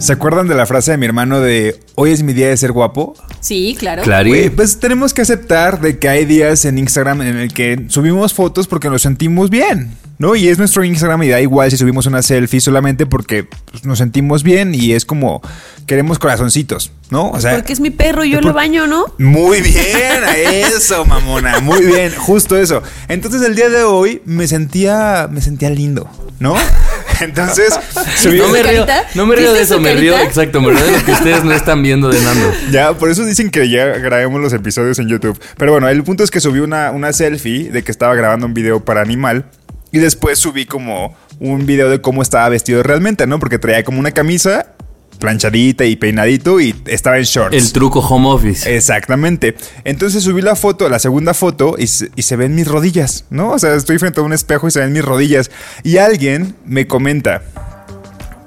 ¿Se acuerdan de la frase de mi hermano de hoy es mi día de ser guapo? Sí, claro. Güey, pues tenemos que aceptar de que hay días en Instagram en el que subimos fotos porque nos sentimos bien, ¿no? Y es nuestro Instagram y da igual si subimos una selfie solamente porque pues, nos sentimos bien y es como queremos corazoncitos, ¿no? O sea, Porque es mi perro y yo lo baño, ¿no? Muy bien, eso, mamona, muy bien, justo eso. Entonces el día de hoy me sentía, me sentía lindo, ¿no? Entonces subí, No me río, no me río de ¿Viste eso, me río, exacto, me río de lo que ustedes no están viendo de Nando. ya, por eso dicen que ya grabemos los episodios en YouTube. Pero bueno, el punto es que subí una, una selfie de que estaba grabando un video para Animal y después subí como un video de cómo estaba vestido realmente, ¿no? Porque traía como una camisa planchadita y peinadito y estaba en shorts. El truco home office. Exactamente. Entonces subí la foto, la segunda foto, y se, y se ven mis rodillas, ¿no? O sea, estoy frente a un espejo y se ven mis rodillas. Y alguien me comenta,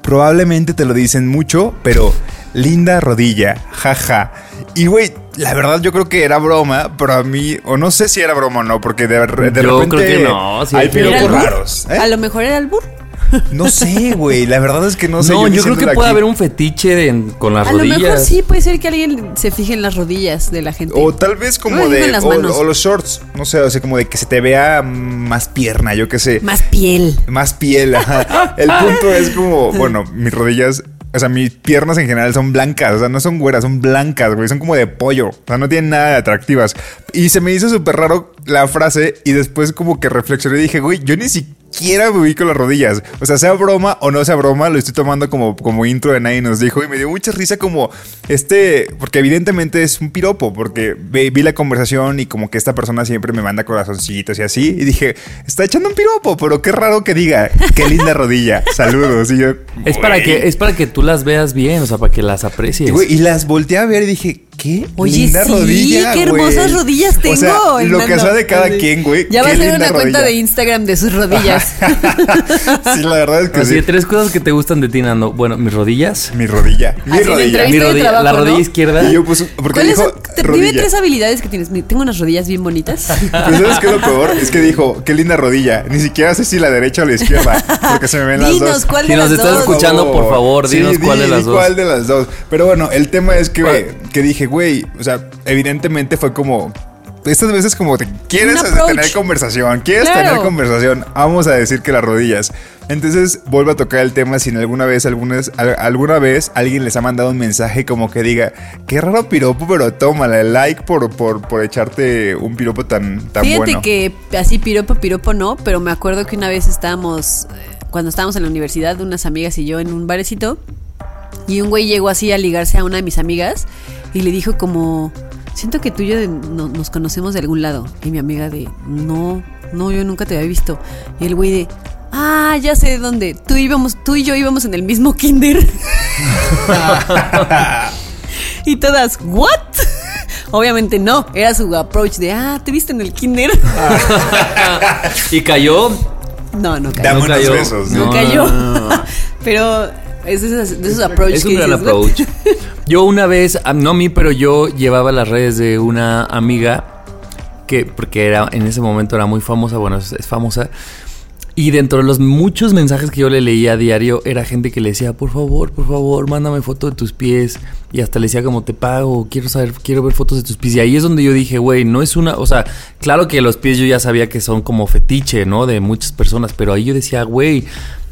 probablemente te lo dicen mucho, pero linda rodilla, jaja. Y güey, la verdad yo creo que era broma, pero a mí, o no sé si era broma o no, porque de, de Yo repente creo que no, sí, hay pero- ¿Era piropos albur? raros. ¿eh? A lo mejor era albur. No sé, güey, la verdad es que no No, sé. yo, creo que puede aquí. haber un fetiche de- con las A lo rodillas. mejor sí puede ser que alguien se fije en las rodillas de la gente. O tal vez como No, de. las O, los shorts. No sé, o sea, como de que se te vea más pierna, yo qué sé. Más piel. Más piel. ajá. El punto es como, bueno, mis rodillas. O sea, mis piernas en general son blancas. O sea, no son güeras, son blancas, güey. Son como de pollo. O sea, no tienen nada de atractivas. Y se me hizo súper raro la frase. Y después, como que reflexioné y dije, güey, yo ni siquiera me ubico las rodillas. O sea, sea broma o no sea broma, lo estoy tomando como, como intro de nadie nos dijo. Y me dio mucha risa como este. Porque evidentemente es un piropo. Porque vi, la conversación y como que esta persona siempre me manda corazoncitos y así. Y dije, está echando un piropo, pero qué raro que diga, qué linda rodilla. Saludos. Y yo, Es para que es para que tú las veas bien, o sea, para que las aprecies. Y, y las volteé a ver y dije, qué Oye, linda sí, rodilla. qué hermosas güey. rodillas tengo. O sea, lo que sea de cada quien, güey. Ya va a ser una cuenta de Instagram de sus rodillas. sí, la verdad es que Así sí. tres cosas que te gustan de ti, Nando. Bueno, mis rodillas. Mi rodilla. Mi Así de rodilla. Mi rodilla, trabajo, la ¿no? rodilla izquierda. Y yo puse, porque ¿Cuáles dijo? Te dime tres habilidades que tienes. Tengo unas rodillas bien bonitas. Pero ¿sabes qué es lo peor? Es que dijo, qué linda rodilla. Ni siquiera sé si la derecha o la izquierda. Porque se me ven las Dinos, dos. ¿cuál Si de nos las estás dos? escuchando, por favor, Sí, dinos di- cuál de las di dos. cuál de las dos. Pero bueno, el tema es que, que dije, güey, o sea, evidentemente fue como... Estas veces como te quieres tener conversación, quieres Claro. tener conversación, vamos a decir que las rodillas. Entonces vuelvo a tocar el tema si en alguna vez, algunas, al- alguna vez alguien les ha mandado un mensaje como que diga, qué raro piropo, pero tómala, like por, por, por echarte un piropo tan, tan Fíjate bueno. que así piropo, piropo no, pero me acuerdo que una vez estábamos, eh, cuando estábamos en la universidad, unas amigas y yo en un barecito, y un güey llegó así a ligarse a una de mis amigas y le dijo como, siento que tú y yo de- no- nos conocemos de algún lado. Y mi amiga de, no, no, yo nunca te había visto. Y el güey de, ah, ya sé de dónde, tú, íbamos, tú y yo íbamos en el mismo kinder. y todas, ¿what? Obviamente no, era su approach de, ah, ¿te viste en el kinder? y cayó. No, no cayó. Dame no unos cayó. besos. No, No, cayó. no. Pero es de esos, de esos approaches Es un que gran dices, approach. Yo una vez, ah, no a mí, pero yo llevaba las redes de una amiga que, porque era en ese momento era muy famosa, bueno, es, es famosa. Y dentro de los muchos mensajes que yo le leía a diario, era gente que le decía, por favor, por favor, mándame foto de tus pies. Y hasta le decía como te pago, quiero saber, quiero ver fotos de tus pies. Y ahí es donde yo dije, güey, no es una, o sea, claro que los pies yo ya sabía que son como fetiche, ¿no? De muchas personas, pero ahí yo decía, güey,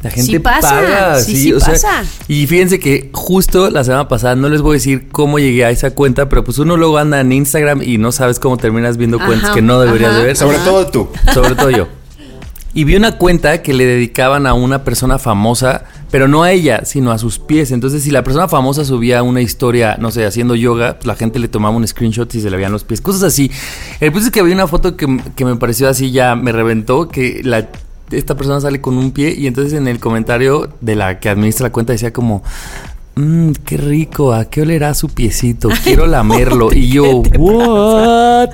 la gente Sí pasa, paga. sí, sí o sea, pasa. y fíjense que justo la semana pasada, no les voy a decir cómo llegué a esa cuenta, pero pues uno luego anda en Instagram y no sabes cómo terminas viendo Ajá, cuentas que no deberías ajá. de ver. Sobre todo tú. Sobre todo yo. Y vi una cuenta que le dedicaban a una persona famosa pero no a ella, sino a sus pies. Entonces, si la persona famosa subía una historia, no sé, haciendo yoga, pues la gente le tomaba un screenshot y se le veían los pies, cosas así. El punto es que había una foto que, que me pareció así, ya me reventó, que la esta persona sale con un pie y entonces en el comentario de la que administra la cuenta decía como Mmm, qué rico, ¿a qué olerá su piecito? Quiero lamerlo. y yo, ¿what?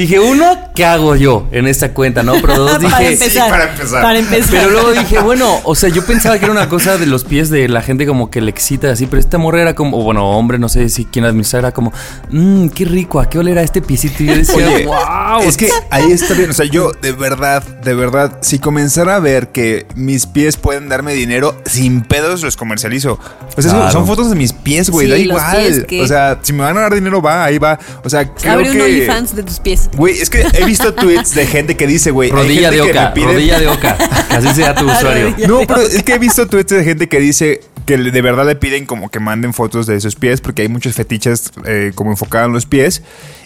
Dije, uno, ¿qué hago yo en esta cuenta? No, pero dos para dije. para empezar. Para empezar. Pero luego dije, bueno, o sea, yo pensaba que era una cosa de los pies de la gente como que le excita así, pero esta morra era como, o bueno, hombre, no sé si quién administrar, era como, mmm, qué rico, ¿a qué olerá este piecito? Y yo decía, Oye, wow. es que ahí está bien. O sea, yo de verdad, de verdad, si comenzara a ver que mis pies pueden darme dinero, sin pedos los comercializo. O sea, son- Claro. son fotos de mis pies, güey, Sí, da igual. O sea, si me van a dar dinero, va, ahí va. O sea, creo Abre un. OnlyFans de tus pies. Güey, es que he visto tweets de gente que dice, güey. rodilla de oca, pide- rodilla de oca. Así sea tu usuario. No, pero es que he visto tweets de gente que dice que le- de verdad le piden como que manden fotos de sus pies porque hay muchos fetiches eh, como enfocados en los pies.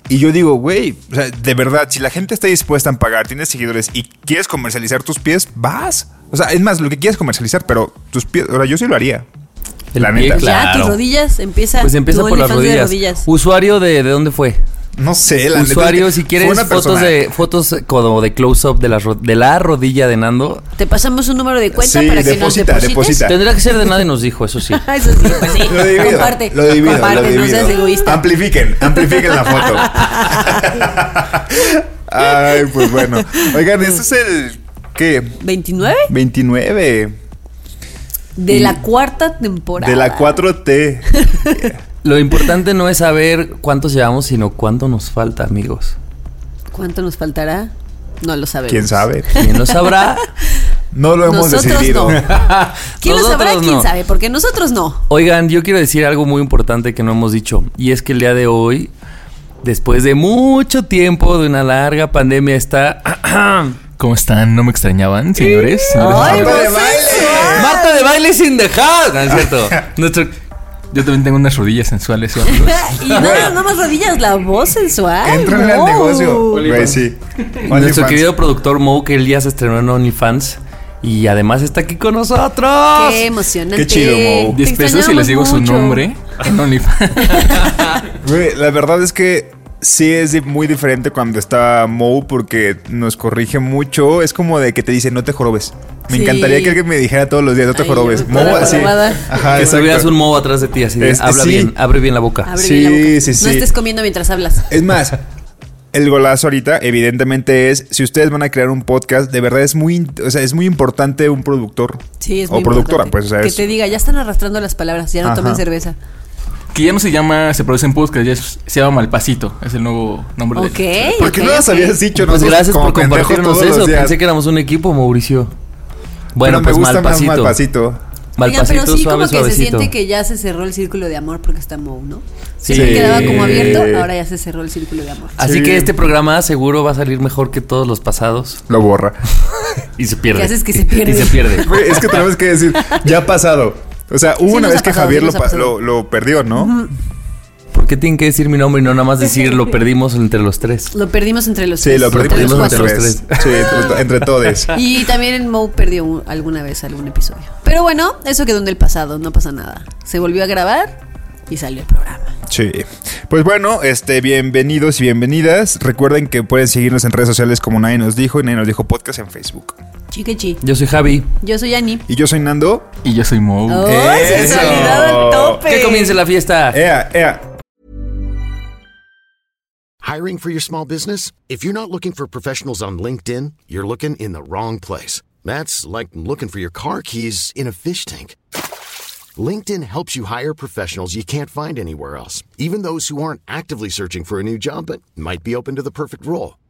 Y yo digo, güey, o sea, de verdad, si la gente está dispuesta a pagar, tienes seguidores y quieres comercializar tus pies, vas. O sea, es más, lo que quieres comercializar, pero tus pies, ahora yo sí lo haría. El La pie, neta. claro. Ya, tus rodillas, empieza. Pues empieza por las OnlyFans de rodillas. Usuario de, ¿de dónde fue? No sé, la Usuario, si quieres una fotos de fotos como de close up de la, ro- de la rodilla de Nando. Te pasamos un número de cuenta Sí, para que deposita, nos deposites. deposita. Tendrá que ser de nadie nos dijo, eso sí. Eso sí, pues sí. Lo divido. Comparte. Lo divido. comparte, lo no divido. seas egoísta. Amplifiquen, amplifiquen la foto. Ay, pues bueno. Oigan, este es el. ¿Qué? ¿29? 29 De la cuarta temporada. de la 4T. Lo importante no es saber cuántos llevamos, sino cuánto nos falta, amigos. ¿Cuánto nos faltará? No lo sabemos. ¿Quién sabe? ¿Quién lo sabrá? No lo hemos Nosotros decidido. no. ¿Quién lo sabrá? Nosotros ¿Quién no. sabe? Porque nosotros no. Oigan, yo quiero decir algo muy importante que no hemos dicho. Y es que el día de hoy, después de mucho tiempo de una larga pandemia, está ¿Cómo están? ¿No me extrañaban, señores? Señores, Ay, ¡Marta de baile! Sin dejar. No es cierto. Nuestro, Yo también tengo unas rodillas sensuales, y no, no más rodillas, la voz sensual. Entran al wow. negocio. Güey, sí. nuestro querido productor Mo, que el día se estrenó en OnlyFans. Y además está aquí con nosotros. Qué emocionante. Qué chido, Mo. Te 10 pesos y les digo su nombre en OnlyFans. Güey, la verdad es que sí es muy diferente cuando está Mo porque nos corrige mucho. Es como de que te dice, no te jorobes. Me Sí. encantaría que alguien me dijera todos los días, no te Ay, jorobes. Mo así. Ajá, que tuvieras un Mo atrás de ti, así de, Este, habla sí. bien, abre bien la boca. Abre Sí, bien la boca. sí, No sí. estés comiendo mientras hablas. Es más, el golazo ahorita, evidentemente, es si ustedes van a crear un podcast, de verdad es muy, o sea, es muy importante un productor. Sí, es O muy productora, importante. pues, o sea, Que es- te diga, ya están arrastrando las palabras, ya no Ajá. tomen cerveza. Que ya no se llama, se produce en podcast, ya es- se llama Malpasito. Es el nuevo nombre Ok. del. ¿Por qué ok, no las habías dicho? Pues gracias por compartirnos eso. Pensé que éramos un equipo, Mauricio. Bueno, Pero pues me gusta mal más pasito. Malpasito. Mal Oigan, pero sí suave, como que se siente que ya se cerró el círculo de amor porque está Mo, ¿no? Sí. Se quedaba como abierto, ahora ya se cerró el círculo de amor. Así Sí. que este programa seguro va a salir mejor que todos los pasados. Lo borra. Y se pierde. ¿Qué haces que se pierde? Y se pierde. Es que tenemos que decir, ya ha pasado. O sea, hubo Sí una vez que pasado, Javier sí lo, lo, lo perdió, ¿no? ¿Por qué tienen que decir mi nombre y no nada más decir lo perdimos entre los tres? Lo perdimos entre los Sí, tres. lo perdimos perdimos entre entre los los tres. Sí, entre, entre todos. Y también Mo perdió un- alguna vez algún episodio. Pero bueno, eso quedó en el pasado, no pasa nada. Se volvió a grabar y salió el programa. Sí. Pues bueno, este, bienvenidos y bienvenidas. Recuerden que pueden seguirnos en redes sociales como Nadie nos dijo y Nadie nos dijo podcast en Facebook. Chiquechi. Yo soy Javi. Yo soy Ani. Y yo soy Nando. Y yo soy Mo. ¡Oh, Eso. sensualidad al tope! Que comience la fiesta. Ea, ea. Hiring for your small business? If you're not looking for professionals on LinkedIn, you're looking in the wrong place. That's like looking for your car keys in a fish tank. LinkedIn helps you hire professionals you can't find anywhere else, even those who aren't actively searching for a new job but might be open to the perfect role.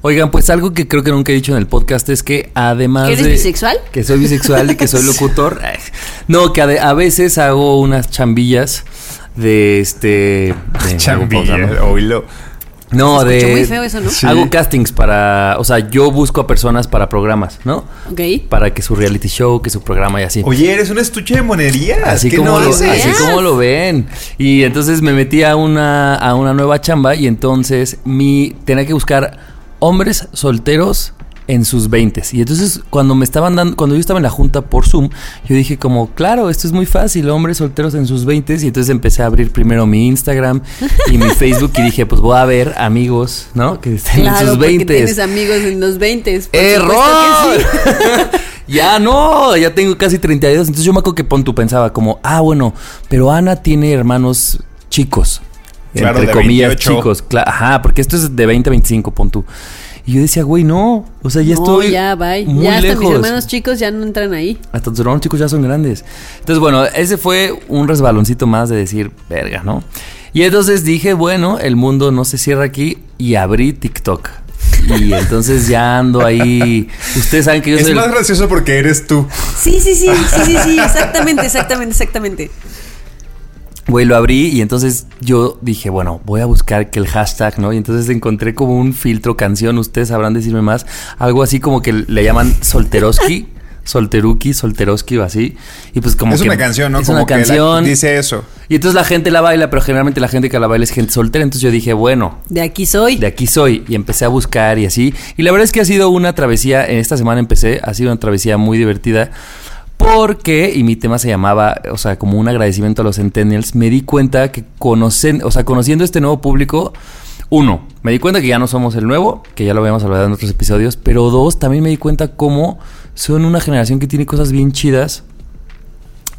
Oigan, pues algo que creo que nunca he dicho en el podcast es que además ¿Que eres de... bisexual? Que soy bisexual y que soy locutor. No, que a, de- a veces hago unas chambillas de este... de- Chambilla, ¿no? oílo. No, de... muy feo eso, ¿no? Sí. Hago castings para... O sea, yo busco a personas para programas, ¿no? Ok. Para que su reality show, que su programa y así. Oye, eres un estuche de monerías. Así ¿Qué como, no lo, haces? así como lo ven. Y entonces me metí a una, a una nueva chamba y entonces mi tenía que buscar hombres solteros en sus 20 Y entonces cuando me estaban dando, cuando yo estaba en la junta por Zoom, yo dije como, claro, esto es muy fácil, hombres solteros en sus 20 Y entonces empecé a abrir primero mi Instagram y mi Facebook y dije, pues voy a ver amigos, ¿no? Que estén en sus porque 20 tienes amigos en los 20. ¡Error! ya no, ya tengo casi 32. Entonces yo me acuerdo que pon tú pensaba como, ah, bueno, pero Ana tiene hermanos chicos. Claro, entre de comillas, 28. chicos. Cla- ajá, porque esto es de 20 a 25, pon tú. Y yo decía, güey, no. O sea, ya no, estoy. ya, bye. Muy ya hasta lejos. mis hermanos chicos ya no entran ahí. Hasta tus hermanos chicos ya son grandes. Entonces, bueno, ese fue un resbaloncito más de decir, verga, ¿no? Y entonces dije, bueno, el mundo no se cierra aquí y abrí TikTok. Y entonces ya ando ahí. Ustedes saben que yo Es soy. el- más gracioso porque eres tú. Sí, sí, sí, sí, sí, sí, exactamente, exactamente, exactamente. Güey, lo abrí y entonces yo dije, bueno, voy a buscar que el hashtag, ¿no? Y entonces encontré como un filtro canción, ustedes sabrán decirme más, algo así como que le llaman solteroski, solteruki, solteroski o así. Y pues como es que una canción, ¿no? Es como una que la- canción. dice eso. Y entonces la gente la baila, pero generalmente la gente que la baila es gente soltera. Entonces yo dije, bueno, De aquí soy. de aquí soy. Y empecé a buscar y así. Y la verdad es que ha sido una travesía, en esta semana empecé, ha sido una travesía muy divertida. Porque, y mi tema se llamaba, o sea, como un agradecimiento a los Centennials, me di cuenta que conocen, o sea, conociendo este nuevo público, uno, me di cuenta que ya no somos el nuevo, que ya lo habíamos hablado en otros episodios, pero dos, también me di cuenta cómo son una generación que tiene cosas bien chidas.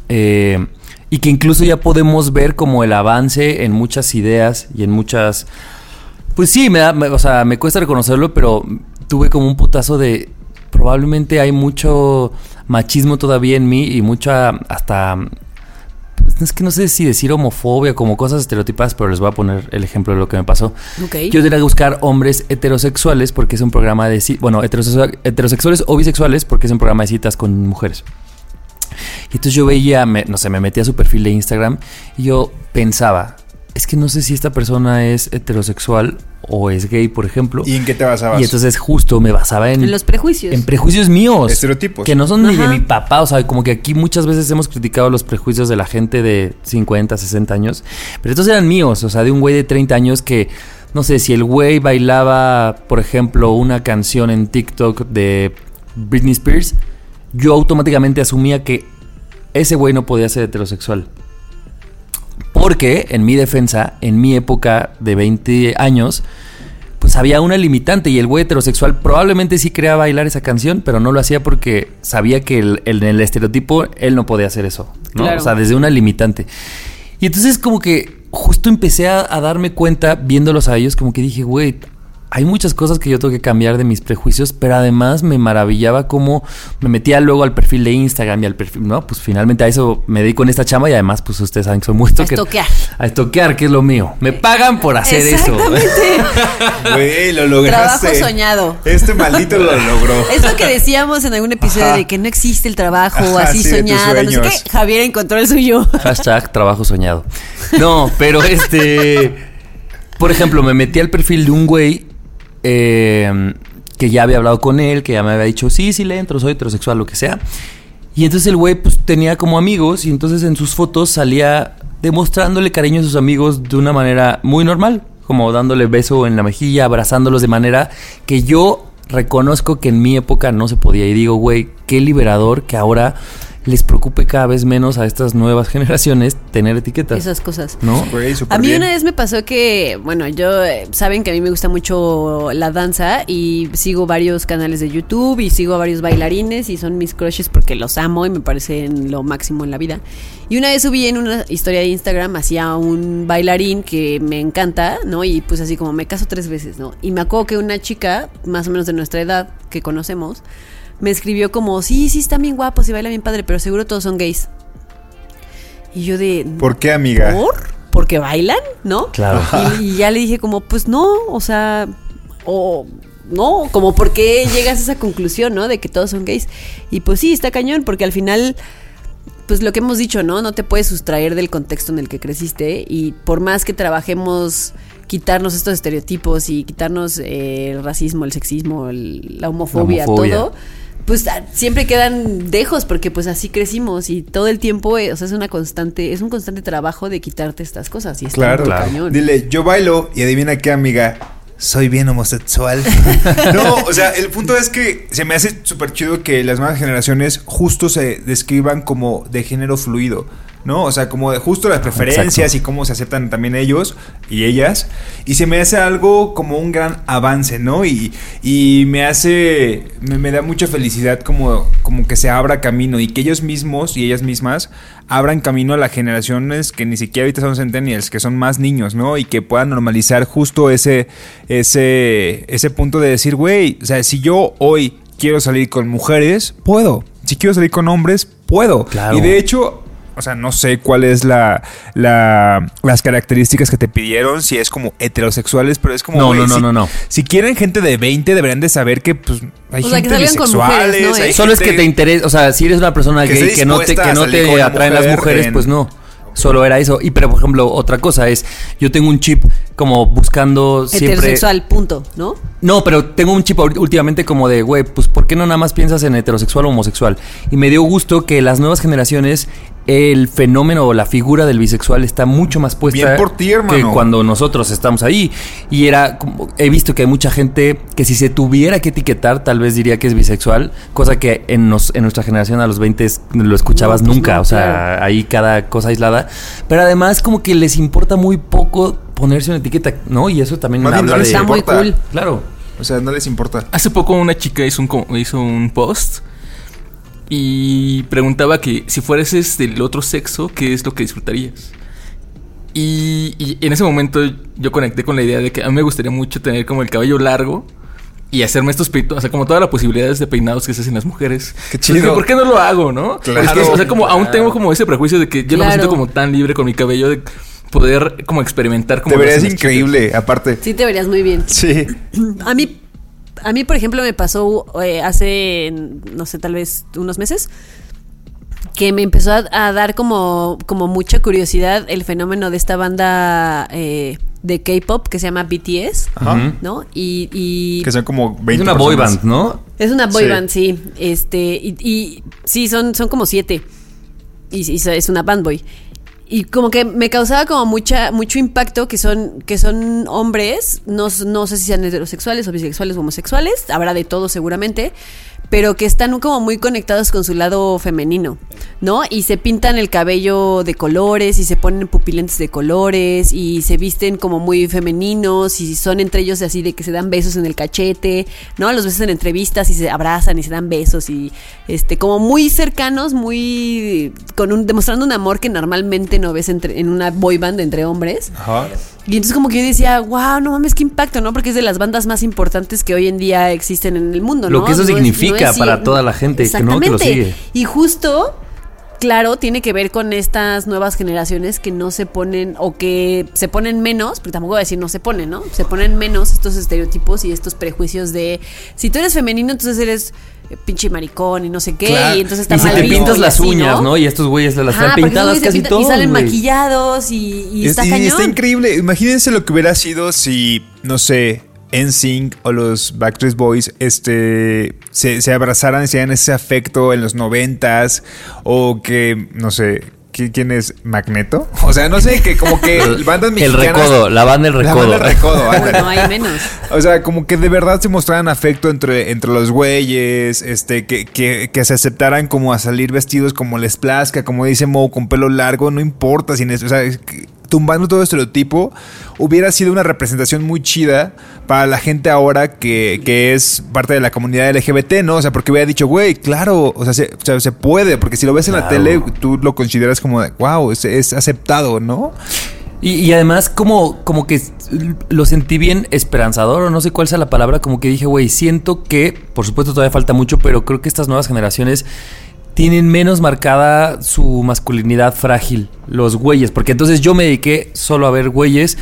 eh, y que incluso ya podemos ver como el avance en muchas ideas y en muchas pues sí, me da, o sea, me cuesta reconocerlo, pero tuve como un putazo de probablemente hay mucho machismo todavía en mí y mucha hasta pues, es que no sé si decir homofobia como cosas estereotipadas, pero les voy a poner el ejemplo de lo que me pasó. Yo tenía que buscar hombres heterosexuales porque es un programa de bueno, heterosexual- heterosexuales o bisexuales porque es un programa de citas con mujeres. Y entonces yo veía, me- no sé, me metí a su perfil de Instagram y yo pensaba, es que no sé si esta persona es heterosexual o es gay, por ejemplo. ¿Y en qué te basabas? Y entonces justo me basaba en, En los prejuicios. en prejuicios míos. Estereotipos. Que no son ni de mi papá. O sea, como que aquí muchas veces hemos criticado los prejuicios de la gente de 50, 60 años. Pero estos eran míos. O sea, de un güey de 30 años que, no sé, si el güey bailaba, por ejemplo, una canción en TikTok de Britney Spears, yo automáticamente asumía que ese güey no podía ser heterosexual. Porque, en mi defensa, en mi época de 20 años, pues había una limitante y el güey heterosexual probablemente sí quería bailar esa canción, pero no lo hacía porque sabía que el- el- en el estereotipo él no podía hacer eso, ¿no? Claro. O sea, desde una limitante. Y entonces como que justo empecé a, a darme cuenta viéndolos a ellos, como que dije, güey, hay muchas cosas que yo tengo que cambiar de mis prejuicios, pero además me maravillaba cómo me metía luego al perfil de Instagram y al perfil, ¿no? Pues finalmente a eso me dedico en esta chamba y además, pues ustedes saben que soy muy A stalker. estoquear. A estoquear, que es lo mío. Me pagan por hacer eso. Exactamente. Güey, lo lograste. Trabajo soñado. Este maldito lo logró. Es lo que decíamos en algún episodio Ajá. de que no existe el trabajo Ajá, así sí, soñado. No sé qué. Javier encontró el suyo. Hashtag trabajo soñado. No, pero este. Por ejemplo, me metí al perfil de un güey eh, que ya había hablado con él, que ya me había dicho, sí, sí le entro, soy heterosexual, lo que sea. Y entonces el güey pues tenía como amigos y entonces en sus fotos salía demostrándole cariño a sus amigos de una manera muy normal, como dándole beso en la mejilla, abrazándolos de manera que yo reconozco que en mi época no se podía. Y digo, güey, qué liberador que ahora les preocupe cada vez menos a estas nuevas generaciones tener etiquetas. Esas cosas. ¿No? Güey, A mí bien. una vez me pasó que, bueno, yo eh, saben que a mí me gusta mucho la danza y sigo varios canales de YouTube y sigo a varios bailarines y son mis crushes porque los amo y me parecen lo máximo en la vida. Y una vez subí en una historia de Instagram hacia un bailarín que me encanta, ¿no? Y pues así como me caso tres veces, ¿no? Y me acuerdo que una chica, más o menos de nuestra edad, que conocemos, me escribió como, sí, sí, están bien guapos y baila bien padre, pero seguro todos son gays. Y yo de... ¿Por qué, amiga? ¿Por? Porque bailan, ¿no? Claro. Y, y ya le dije como, pues no, o sea, o no, como por qué llegas a esa conclusión, ¿no? De que todos son gays. Y pues sí, está cañón, porque al final, pues lo que hemos dicho, ¿no? No te puedes sustraer del contexto en el que creciste y por más que trabajemos quitarnos estos estereotipos y quitarnos eh, el racismo, el sexismo, el- la homofobia, La homofobia. todo, pues ah, siempre quedan dejos porque pues así crecimos y todo el tiempo, eh, o sea, es una constante, es un constante trabajo de quitarte estas cosas y está Claro, cañón. Dile, yo bailo y adivina qué, amiga. Soy bien homosexual. no, o sea, el punto es que se me hace súper chido que las nuevas generaciones justo se describan como de género fluido. ¿No? O sea, como de justo las preferencias Exacto. y cómo se aceptan también ellos y ellas. Y se me hace algo como un gran avance, ¿no? Y, y me hace. Me, me da mucha felicidad como, como que se abra camino y que ellos mismos y ellas mismas abran camino a las generaciones que ni siquiera ahorita son centennials, que son más niños, ¿no? Y que puedan normalizar justo ese, ese, ese punto de decir, güey, o sea, si yo hoy quiero salir con mujeres, puedo. Si quiero salir con hombres, puedo. Claro. Y de hecho, o sea, no sé cuál es la, la- las características que te pidieron, si es como heterosexuales, pero es como... No, güey, no, no, si, no, no. Si quieren gente de 20, deberían de saber que pues hay O sea, que gente con bisexuales, mujeres, ¿no? hay ¿Eh? Solo es que gente- te interesa, o sea, si eres una persona Que gay que no te, que a no te atraen las mujer mujeres, en- pues no. Solo era eso. Y pero por ejemplo, otra cosa es, yo tengo un chip como buscando siempre. Heterosexual, punto, ¿no? No, pero tengo un chip últimamente como de, güey, pues ¿por qué no nada más piensas en heterosexual o homosexual? Y me dio gusto que las nuevas generaciones, el fenómeno o la figura del bisexual está mucho más puesta Bien por ti, hermano. que cuando nosotros estamos ahí. Y era, como, he visto que hay mucha gente que si se tuviera que etiquetar, tal vez diría que es bisexual, cosa que en, nos- en nuestra generación a los 20 lo escuchabas No, pues nunca, no, o sea, claro. ahí cada cosa aislada. Pero además como que les importa muy poco ponerse una etiqueta, ¿no? Y eso también bien habla no les de... Está muy importa. cool. Claro. O sea, no les importa. Hace poco una chica hizo un, hizo un post y preguntaba que si fueras del otro sexo, ¿qué es lo que disfrutarías? Y, y en ese momento yo conecté con la idea de que a mí me gustaría mucho tener como el cabello largo y hacerme estos peitos, o sea, como todas las posibilidades de peinados que se hacen las mujeres. Qué Entonces, chido. ¿Por qué no lo hago, no? Claro. Es que, o sea, como aún tengo como ese prejuicio de que yo no me Claro. siento como tan libre con mi cabello de poder como experimentar como Te verías increíble, aparte. Sí, te verías muy bien. Sí. A mí, a mí, por ejemplo, me pasó eh, hace, no sé, tal vez unos meses, que me empezó a, a dar como, como mucha curiosidad el fenómeno de esta banda eh, de K-pop que se llama BTS, Ajá. ¿no? Y, y Que son como 20 Es una boy personas. band, ¿no? es una boy Sí. band, sí. Este, y, y sí, son, son como siete. Y, y es una band boy. Y como que me causaba como mucha, mucho impacto que son, que son hombres, no, no sé si sean heterosexuales o bisexuales o homosexuales, habrá de todo seguramente, pero que están como muy conectados con su lado femenino, ¿no? Y se pintan el cabello de colores y se ponen pupilentes de colores y se visten como muy femeninos y son entre ellos así de que se dan besos en el cachete, ¿no? Los besos en entrevistas y se abrazan y se dan besos y este como muy cercanos, muy con un demostrando un amor que normalmente no ves entre, en una boy band entre hombres. Ajá. Y entonces como que yo decía, wow, no mames, qué impacto, ¿no? Porque es de las bandas más importantes que hoy en día existen en el mundo, ¿no? Lo que eso No significa para toda la gente que no- que lo sigue. Y justo, claro, tiene que ver con estas nuevas generaciones que no se ponen, o que se ponen menos, porque tampoco voy a decir no se ponen, ¿no? Se ponen menos estos estereotipos y estos prejuicios de, si tú eres femenino, entonces eres eh, pinche maricón y no sé qué, Claro. y entonces está Y si mal te visto pintas las así, uñas, ¿no? Y estos güeyes se las Ajá, están pintadas casi todos, Y salen maquillados y, y Es- está y cañón. está increíble. Imagínense lo que hubiera sido si, no sé, NSYNC o los Backstreet Boys este, se, se abrazaran y se dieran ese afecto en los noventas. O que, no sé, ¿qui- ¿quién es? ¿Magneto? O sea, no sé, que como que bandas El mexicanas... recodo, la banda El La Recodo. banda El Recodo. No hay menos. O sea, como que de verdad se mostraran afecto entre, entre los güeyes, este, que, que, que se aceptaran como a salir vestidos como les plazca, como dice Mo, con pelo largo, no importa, sin eso, o sea, es que tumbando todo estereotipo, hubiera sido una representación muy chida para la gente ahora que, que es parte de la comunidad LGBT, ¿no? O sea, porque hubiera dicho, güey, claro, o sea, se, o sea, se puede, porque si lo ves en la tele, tú lo consideras como, de, wow, es, es aceptado, ¿no? Y, y además como, como que lo sentí bien esperanzador o no sé cuál sea la palabra, como que dije, güey, siento que, por supuesto todavía falta mucho, pero creo que estas nuevas generaciones tienen menos marcada su masculinidad frágil, los güeyes, porque entonces yo me dediqué solo a ver güeyes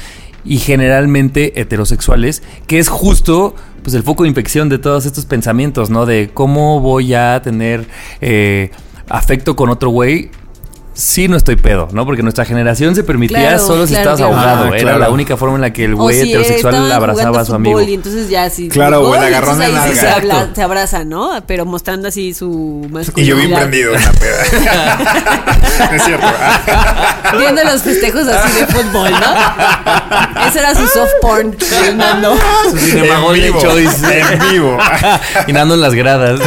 y generalmente heterosexuales, que es justo pues el foco de infección de todos estos pensamientos, ¿no? De cómo voy a tener eh, afecto con otro güey sí no estoy pedo, ¿no? Porque nuestra generación se permitía Claro, solo si claro, estabas claro. ahogado. Ah, Era claro. la única forma en la que el güey si heterosexual abrazaba a su amigo. Y entonces ya sí. Claro, el agarrón entonces de ahí sí se, habla- se abraza, ¿no? Pero mostrando así su Y masculinidad. yo bien prendido en la peda. Es cierto. Viendo los festejos así de fútbol, ¿no? Ese era su soft porn Nando. Su Cinema En Golden vivo, Choice. en vivo. y nando en las gradas.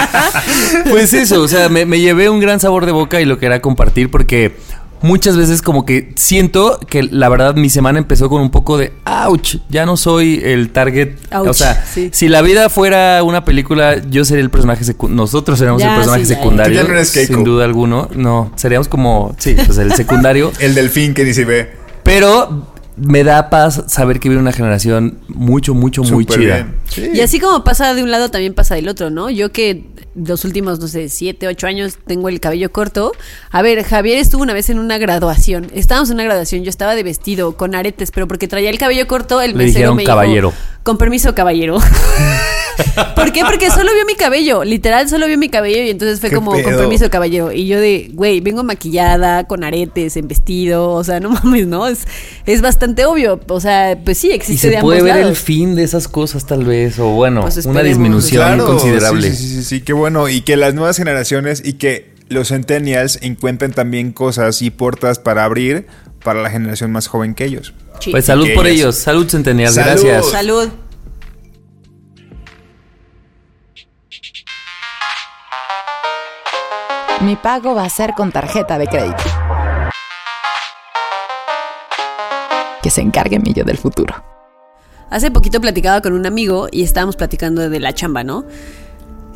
pues eso, o sea, me, me llevé un gran sabor de boca y lo quería compartir porque muchas veces como que siento que la verdad mi semana empezó con un poco de ouch, ya no soy el target. Ouch, o sea, sí. si la vida fuera una película, yo sería el personaje secundario. Nosotros seríamos Ya, el personaje sí, ya, ya. secundario. Tú ya no eres Keiko. sin duda alguno. No, seríamos como, sí, pues el secundario. El delfín que ni se ve. Pero me da paz saber que viene una generación mucho, mucho, muy chida. bien. Sí. Y así como pasa de un lado, también pasa del otro, ¿no? Yo que los últimos, no sé, siete, ocho años tengo el cabello corto. A ver, Javier estuvo una vez en una graduación. Estábamos en una graduación, yo estaba de vestido, con aretes, pero porque traía el cabello corto, el Le mesero dijeron me dijo, caballero. con permiso, caballero. ¿Por qué? Porque solo vio mi cabello, literal, solo vio mi cabello y entonces fue ¿Qué como, con permiso, caballero. Y yo de, güey, vengo maquillada, con aretes, en vestido, o sea, no mames, ¿no? Es, es bastante obvio, o sea, pues sí, Y existe se de puede ambos ver el fin de esas cosas tal vez, o bueno, Pues una disminución Claro, considerable. Sí, sí, sí, sí, qué bueno. Y que las nuevas generaciones y que los centennials encuentren también cosas y puertas para abrir para la generación más joven que ellos. Sí. Pues salud por ellas- ellos, salud centenial, Salud. gracias. Salud. Mi pago va a ser con tarjeta de crédito. Que se encargue mi yo del futuro. Hace poquito platicaba con un amigo y estábamos platicando de la chamba, ¿no?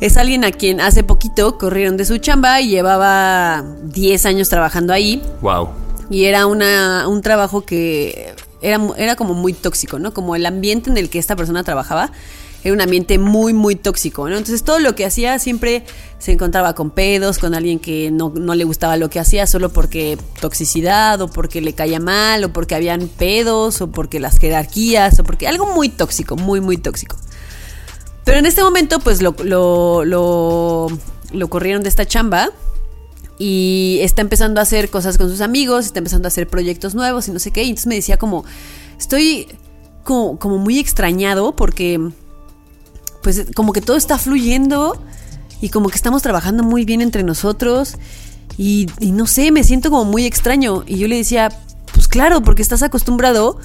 Es alguien a quien hace poquito corrieron de su chamba y llevaba 10 años trabajando ahí Wow. y era una, un trabajo que era, era como muy tóxico, ¿no? Como el ambiente en el que esta persona trabajaba era un ambiente muy, muy tóxico, ¿no? Entonces todo lo que hacía siempre se encontraba con pedos, con alguien que no, no le gustaba lo que hacía solo porque toxicidad o porque le caía mal o porque habían pedos o porque las jerarquías o porque algo muy tóxico, muy, muy tóxico. Pero en este momento, pues lo, lo, lo, corrieron de esta chamba y está empezando a hacer cosas con sus amigos, está empezando a hacer proyectos nuevos y no sé qué. Y entonces me decía como, estoy como, como muy extrañado porque pues como que todo está fluyendo y como que estamos trabajando muy bien entre nosotros y, y no sé, me siento como muy extraño. Y yo le decía, pues claro, porque estás acostumbrado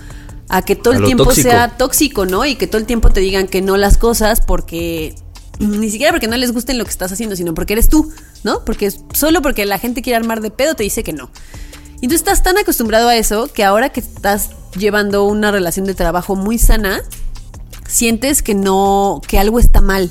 a que todo A el tiempo tóxico. sea tóxico, ¿no? Y que todo el tiempo te digan que no las cosas porque ni siquiera porque no les gusten lo que estás haciendo, sino porque eres tú, ¿no? Porque solo porque la gente quiere armar de pedo te dice que no. Y tú estás tan acostumbrado a eso que ahora que estás llevando una relación de trabajo muy sana, sientes que no, que algo está mal,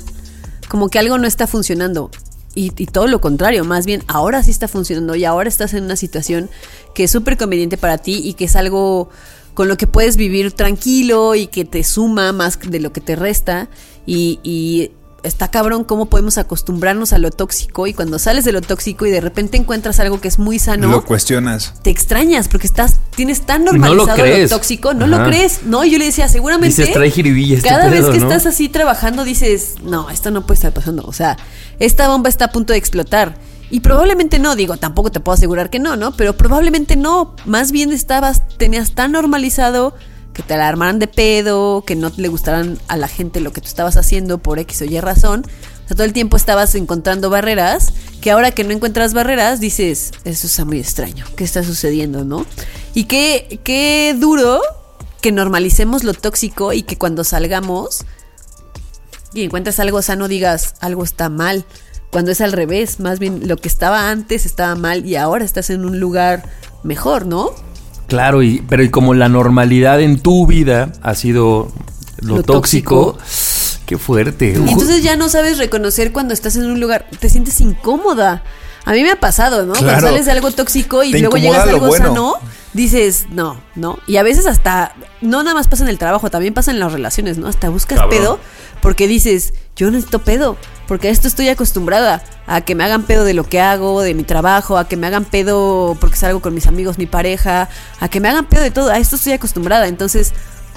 como que algo no está funcionando. Y, y todo lo contrario, más bien ahora sí está funcionando y ahora estás en una situación que es súper conveniente para ti y que es algo con lo que puedes vivir tranquilo y que te suma más de lo que te resta. Y, y está cabrón cómo podemos acostumbrarnos a lo tóxico y cuando sales de lo tóxico y de repente encuentras algo que es muy sano Lo cuestionas. te extrañas porque estás tienes tan No lo normalizado lo, tóxico, no Ajá. lo crees. No, yo le decía, seguramente Dices, trae jiribilla este cada vez que ¿no? estás así trabajando dices, no, esto no puede estar pasando, o sea, esta bomba está a punto de explotar. Y probablemente no, digo, tampoco te puedo asegurar que no, ¿no? Pero probablemente no, más bien estabas tenías tan normalizado que te la armaran de pedo, que no le gustaran a la gente lo que tú estabas haciendo por X o Y razón. O sea, todo el tiempo estabas encontrando barreras, que ahora que no encuentras barreras, dices, eso está muy extraño, ¿qué está sucediendo, no? Y qué, qué duro que normalicemos lo tóxico y que cuando salgamos y encuentres algo sano digas, algo está mal. Cuando es al revés, más bien lo que estaba antes estaba mal y ahora estás en un lugar mejor, ¿no? Claro, y, pero y como la normalidad en tu vida ha sido lo, Lo tóxico, qué fuerte. Y entonces ya no sabes reconocer cuando estás en un lugar, te sientes incómoda. A mí me ha pasado, ¿no? Claro. Cuando sales de algo tóxico y Te luego llegas a algo bueno. sano, dices, no, no. Y a veces hasta, no nada más pasa en el trabajo, también pasa en las relaciones, ¿no? Hasta buscas Cabrón. pedo porque dices, yo necesito pedo. Porque a esto estoy acostumbrada, a que me hagan pedo de lo que hago, de mi trabajo, a que me hagan pedo porque salgo con mis amigos, mi pareja, a que me hagan pedo de todo, a esto estoy acostumbrada. Entonces,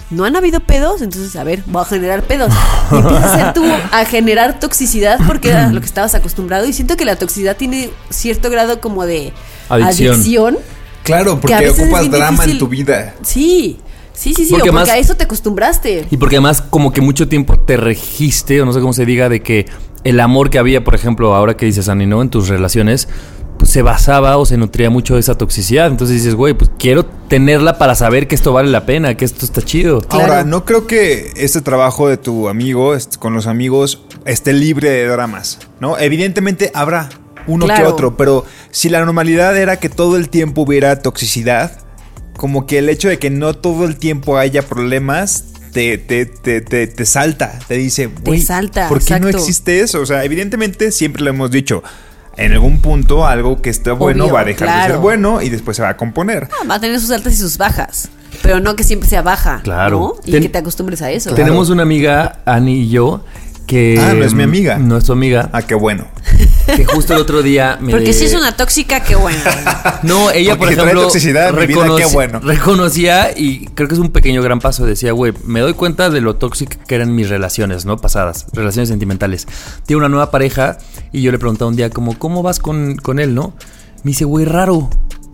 no han habido pedos, entonces, a ver, voy a generar pedos. Y empiezas a ser tú a generar toxicidad porque era lo que estabas acostumbrado. Y siento que la toxicidad tiene cierto grado como de Adicción. adicción. Claro, porque veces es ocupas drama en difícil. tu vida. Sí, sí, sí, sí, Porque o porque más- a eso te acostumbraste. Y porque además como que mucho tiempo te registe, o no sé cómo se diga, de que el amor que había, por ejemplo, ahora que dices, Ani, ¿no? En tus relaciones, pues se basaba o se nutría mucho de esa toxicidad. Entonces dices, güey, pues quiero tenerla para saber que esto vale la pena, que esto está chido. Claro. Ahora, no creo que este trabajo de tu amigo con los amigos esté libre de dramas, ¿no? Evidentemente habrá uno que otro, pero si la normalidad era que todo el tiempo hubiera toxicidad, como que el hecho de que no todo el tiempo haya problemas te, te, te, te, te salta, te dice, "Güey, salta, ¿por qué no existe eso? O sea, evidentemente siempre lo hemos dicho. En algún punto algo que está bueno Obvio, va a dejar de claro. ser bueno y después se va a componer. Ah, va a tener sus altas y sus bajas. Pero no que siempre sea baja. Claro. ¿no? Y Ten- que te acostumbres a eso. Tenemos una amiga, Ani y yo, que... Ah, no es mi amiga. No es tu amiga. Ah, qué bueno. Que justo el otro día me... Porque si es una tóxica, qué bueno. No, ella, por Porque trae ejemplo, toxicidad mi vida, qué bueno. reconocía y creo que es un pequeño gran paso. Decía, güey, me doy cuenta de lo tóxica que eran mis relaciones, ¿no? Pasadas, relaciones sentimentales. Tiene una nueva pareja y yo le preguntaba un día, como, ¿cómo vas con, con él, no? Me dice, güey, raro.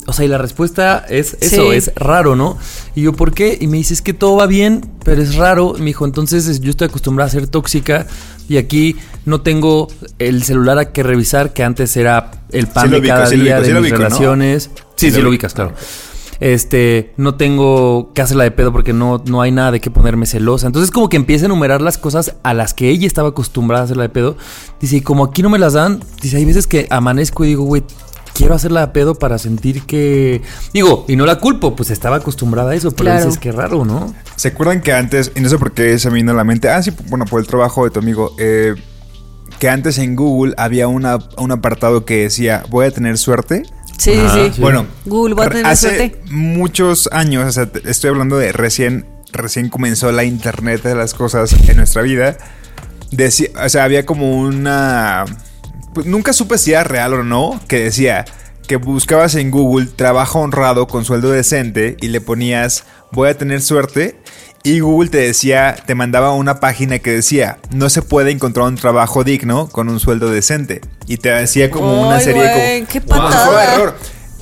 O sea, y la respuesta es eso, Sí. es raro, ¿no? Y yo, ¿por qué? Y me dice, es que todo va bien, pero es raro. Me dijo, entonces es- yo estoy acostumbrada a ser tóxica y aquí no tengo el celular a que revisar, que antes era el pan Sí de ubico, cada sí día ubico, de sí mis ubico, ¿no? relaciones. Sí, Sí sí, lo ubicas, claro. Este, no tengo que hacerla de pedo porque no, no hay nada de qué ponerme celosa. Entonces, como que empieza a enumerar las cosas a las que ella estaba acostumbrada a hacerla de pedo. Dice, y como aquí no me las dan, dice, hay veces que amanezco y digo, güey, quiero hacerla de pedo para sentir que. Digo, y no la culpo, pues estaba acostumbrada a eso, pero Claro. dices, qué raro, ¿no? ¿Se acuerdan que antes, y no sé por qué se me vino a la mente, ah, sí, bueno, por el trabajo de tu amigo, eh, que antes en Google había una, un apartado que decía, voy a tener suerte? Sí, sí, Ajá, sí. sí. Bueno, Google, voy a tener hace suerte. muchos años, o sea, estoy hablando de recién, recién comenzó la internet de las cosas en nuestra vida. Decía, o sea, había como una... pues, nunca supe si era real o no, que decía que buscabas en Google trabajo honrado con sueldo decente y le ponías voy a tener suerte y Google te decía, te mandaba una página que decía no se puede encontrar un trabajo digno con un sueldo decente y te decía como una serie güey, como qué patada. error.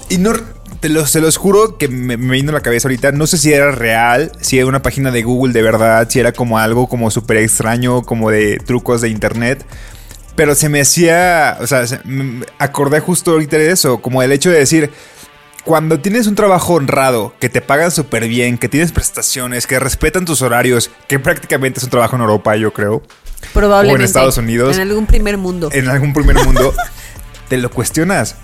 Y no, te los, se los juro que me, me vino a la cabeza ahorita. No sé si era real, si era una página de Google de verdad, si era como algo como súper extraño, como de trucos de internet. Pero se me hacía, o sea, se- me acordé justo ahorita de eso, como el hecho de decir, cuando tienes un trabajo honrado, que te pagan súper bien, que tienes prestaciones, que respetan tus horarios, que prácticamente es un trabajo en Europa, yo creo, Probablemente. o en Estados Unidos. En algún primer mundo. en algún primer mundo, te lo cuestionas.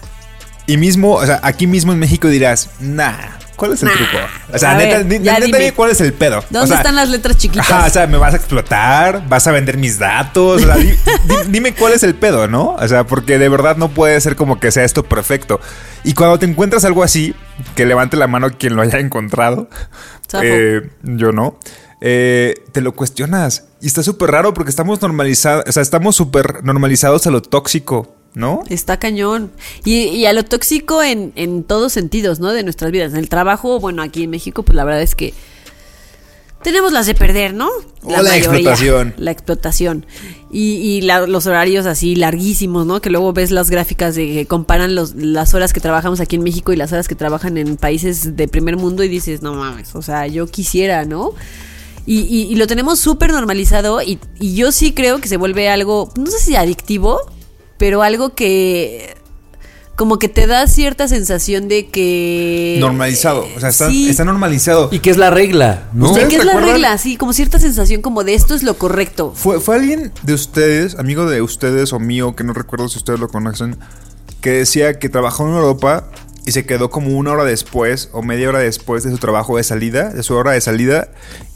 Y mismo, o sea, aquí mismo en México dirás, nah, ¿cuál es el Nah. truco? O sea, A neta, ver, dime. cuál es el pedo. ¿Dónde O sea, están las letras chiquitas? Ajá, o sea, me vas a explotar, vas a vender mis datos. o sea, di- di- dime cuál es el pedo, ¿no? O sea, porque de verdad no puede ser como que sea esto perfecto. Y cuando te encuentras algo así, que levante la mano quien lo haya encontrado. Eh, yo no. Eh, te lo cuestionas. Y está súper raro porque estamos normalizados, o sea, estamos súper normalizados a lo tóxico, ¿no? Está cañón. Y, y a lo tóxico en, en todos sentidos, ¿no? De nuestras vidas. En el trabajo, bueno, aquí en México, pues la verdad es que tenemos las de perder, ¿no? O la explotación. La explotación. Y, y la- los horarios así larguísimos, ¿no? Que luego ves las gráficas de que comparan los, las horas que trabajamos aquí en México y las horas que trabajan en países de primer mundo y dices, no mames, o sea, yo quisiera, ¿no? Y, y- y lo tenemos súper normalizado y, y yo sí creo que se vuelve algo, no sé si adictivo, pero algo que como que te da cierta sensación de que... Normalizado. O sea, está, Sí. está normalizado. Y que es la regla, ¿no? ¿Ustedes ¿Qué es la regla? Sí, como cierta sensación como de esto es lo correcto. ¿Fue, ¿Fue alguien de ustedes, amigo de ustedes o mío, que no recuerdo si ustedes lo conocen, que decía que trabajó en Europa y se quedó como una hora después o media hora después de su trabajo de salida, de su hora de salida,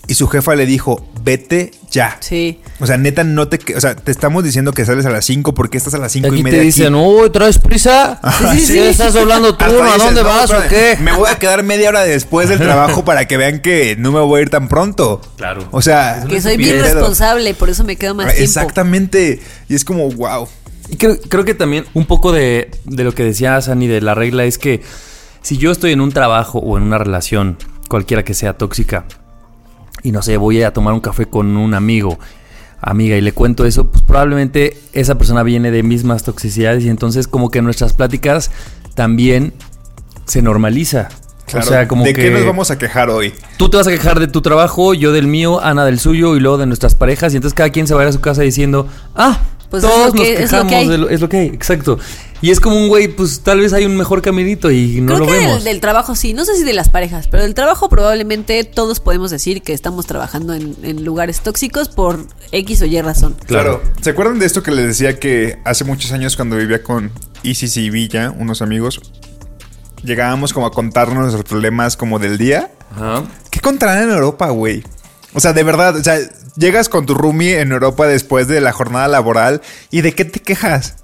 y su jefa le dijo, vete ya. Sí. O sea, neta, no te... O sea, te estamos diciendo que sales a las 5 porque estás a las 5 y Aquí media te aquí? dicen, uy, ¿traes prisa? Ajá, sí, sí, estás doblando turno, ¿a dónde "No, vas o qué? Me voy a quedar media hora después del trabajo para que vean que no me voy a ir tan pronto. Claro. O sea... Que soy bien responsable, por eso me quedo más tiempo. Exactamente. Y es como, wow. Y creo, creo que también un poco de, de lo que decía Sani de la regla es que si yo estoy en un trabajo o en una relación, cualquiera que sea tóxica, y no sé, voy a tomar un café con un amigo, amiga, y le cuento eso, pues probablemente esa persona viene de mismas toxicidades y entonces como que nuestras pláticas también se normaliza. Claro. O sea, como ¿De que qué nos vamos a quejar hoy? tú te vas a quejar de tu trabajo, yo del mío, Ana del suyo y luego de nuestras parejas y entonces cada quien se va a ir a su casa diciendo, ah, Pues es todos que- nos es lo que quejamos hay. de lo- es lo que hay, exacto. Y es como un güey, pues tal vez hay un mejor caminito y no Creo lo que vemos. del, del trabajo sí, no sé si de las parejas, pero del trabajo probablemente todos podemos decir que estamos trabajando en, en lugares tóxicos por X o Y razón. Claro. ¿Se acuerdan de esto que les decía que hace muchos años cuando vivía con Isis y Villa, unos amigos, llegábamos como a contarnos nuestros problemas como del día? Ajá. ¿Qué contarán en Europa, güey? O sea, de verdad, o sea, llegas con tu roomie en Europa después de la jornada laboral y ¿de qué te quejas?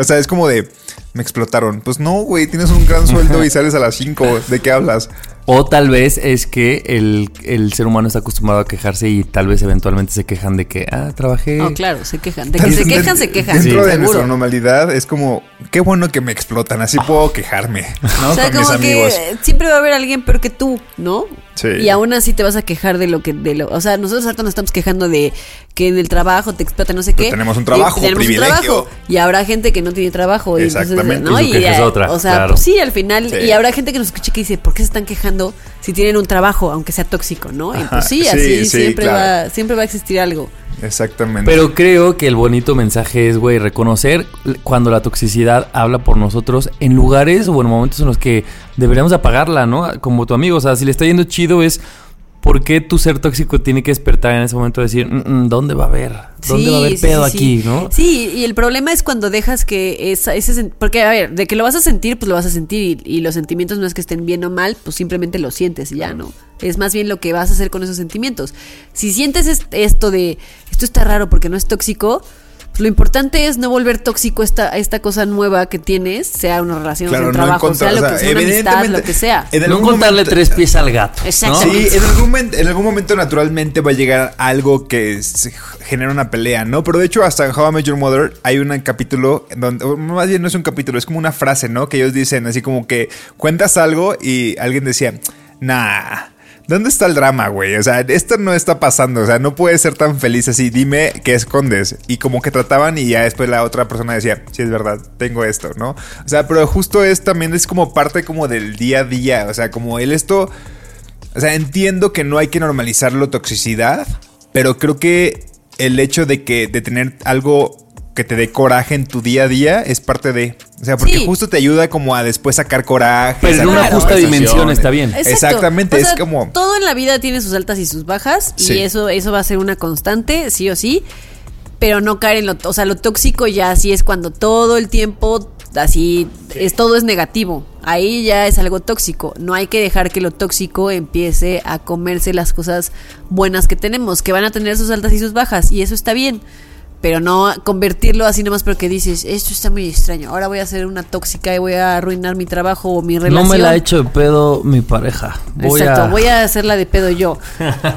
O sea, es como de, me explotaron. Pues no, güey, tienes un gran sueldo y sales a las 5. ¿De qué hablas? O tal vez es que el, el ser humano está acostumbrado a quejarse y tal vez eventualmente se quejan de que, ah, trabajé. No, claro, se quejan. De que se quejan, se quejan. Dentro de seguro. nuestra normalidad es como, qué bueno que me explotan, así puedo quejarme, ¿no? O sea, con mis como amigos. que siempre va a haber alguien peor que tú, ¿no? Sí. Y aún así te vas a quejar de lo que, de lo, o sea, nosotros ahorita nos estamos quejando de que en el trabajo te explotan no sé qué. Pero tenemos un trabajo, Y tenemos un privilegio. trabajo. y habrá gente que no tiene trabajo. Y entonces, Exactamente. ¿no? Y su queja es otra, O sea, claro. pues sí, al final. Sí. Y habrá gente que nos escuche que dice, ¿por qué se están quejando si tienen un trabajo, aunque sea tóxico, ¿no? Y pues sí, sí, así sí, siempre claro. va, siempre va a existir algo. Exactamente. Pero creo que el bonito mensaje es, güey, reconocer cuando la toxicidad habla por nosotros en lugares o en momentos en los que deberíamos apagarla, ¿no? Como tu amigo, o sea, si le está yendo chido es... ¿Por qué tu ser tóxico tiene que despertar en ese momento y decir, "Mm, mm, ¿dónde va a haber? ¿Dónde Sí, va a haber pedo sí, aquí, sí. no? Sí, y el problema es cuando dejas que esa, ese porque a ver, de que lo vas a sentir, pues lo vas a sentir y, y los sentimientos no es que estén bien o mal, pues simplemente lo sientes y ya, ¿no? Es más bien lo que vas a hacer con esos sentimientos. Si sientes est- esto de esto está raro porque no es tóxico, pues lo importante es no volver tóxico esta esta cosa nueva que tienes, sea una relación, Claro, sea un no trabajo, sea lo o sea, que sea, una amistad, lo que sea. en No contarle momento- tres pies al gato. ¿no? Exactamente. Sí, en algún, momento, en algún momento naturalmente va a llegar algo que se genera una pelea, ¿no? Pero de hecho hasta en How I Met Your Mother hay un capítulo donde, más bien no es un capítulo, es como una frase, ¿no? Que ellos dicen así como que cuentas algo y alguien decía, nah. ¿Dónde está el drama, güey? O sea, esto no está pasando. O sea, no puedes ser tan feliz así. Dime qué escondes. Y como que trataban y ya después la otra persona decía, sí, es verdad, tengo esto, ¿no? O sea, pero justo es también es como parte como del día a día. O sea, como él esto... O sea, entiendo que no hay que normalizar la toxicidad, pero creo que el hecho de que de tener algo que te dé coraje en tu día a día es parte de, o sea, porque Sí. justo te ayuda como a después sacar coraje, Pero en una justa dimensión está bien. Exacto. Exactamente, O es como todo en la vida tiene sus altas y sus bajas Sí. y eso eso va a ser una constante, sí o sí, pero no caer en lo, o sea, lo tóxico ya así es cuando todo el tiempo así es todo es negativo. Ahí ya es algo tóxico. No hay que dejar que lo tóxico empiece a comerse las cosas buenas que tenemos, que van a tener sus altas y sus bajas y eso está bien. Pero no convertirlo así nomás porque dices, esto está muy extraño. Ahora voy a ser una tóxica y voy a arruinar mi trabajo o mi relación. No me la ha hecho de pedo mi pareja. Voy Exacto, a... voy a hacerla de pedo yo.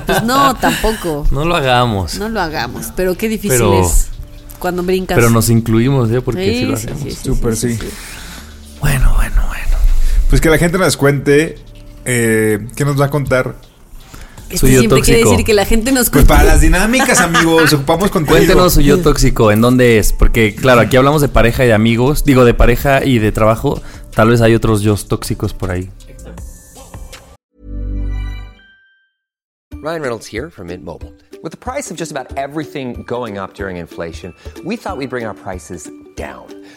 Pues no, tampoco. No lo hagamos. No lo hagamos. Pero qué difícil Pero- es cuando brincas. Pero nos incluimos, ¿eh? Porque sí, Sí, lo hacemos. sí, sí, Súper, sí, sí. sí. Bueno, bueno, bueno. Pues que la gente nos cuente eh, qué nos va a contar. Esto Suyo siempre quiere tóxico. decir que la gente nos Pues para las dinámicas, amigos, ocupamos contenido. Cuéntenos su yo tóxico, ¿en dónde es? Porque, claro, aquí hablamos de pareja y de amigos, digo, de pareja y de trabajo. Tal vez hay otros yo tóxicos por ahí. Ryan Reynolds here from Mint Mobile. With the price of just about everything going up during inflation, we thought we'd bring our prices down.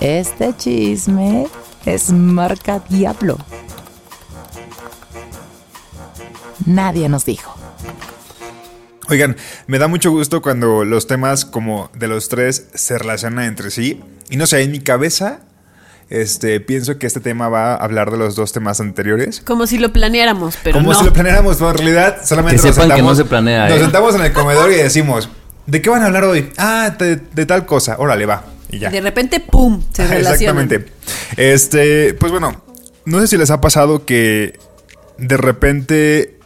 Este chisme es marca Diablo. Nadie nos dijo. Oigan, me da mucho gusto cuando los temas como de los tres se relacionan entre sí. Y no sé, en mi cabeza, este, pienso que este tema va a hablar de los dos temas anteriores. Como si lo planeáramos, pero Como no. si lo planeáramos, pero en realidad solamente Que nos sepan que sentamos, no se planea, Nos ¿eh? sentamos en el comedor y decimos, ¿de qué van a hablar hoy? Ah, de, de tal cosa. Órale, va. Y ya. De repente, ¡pum! Se relacionan. Exactamente. Este, pues bueno, no sé si les ha pasado que de repente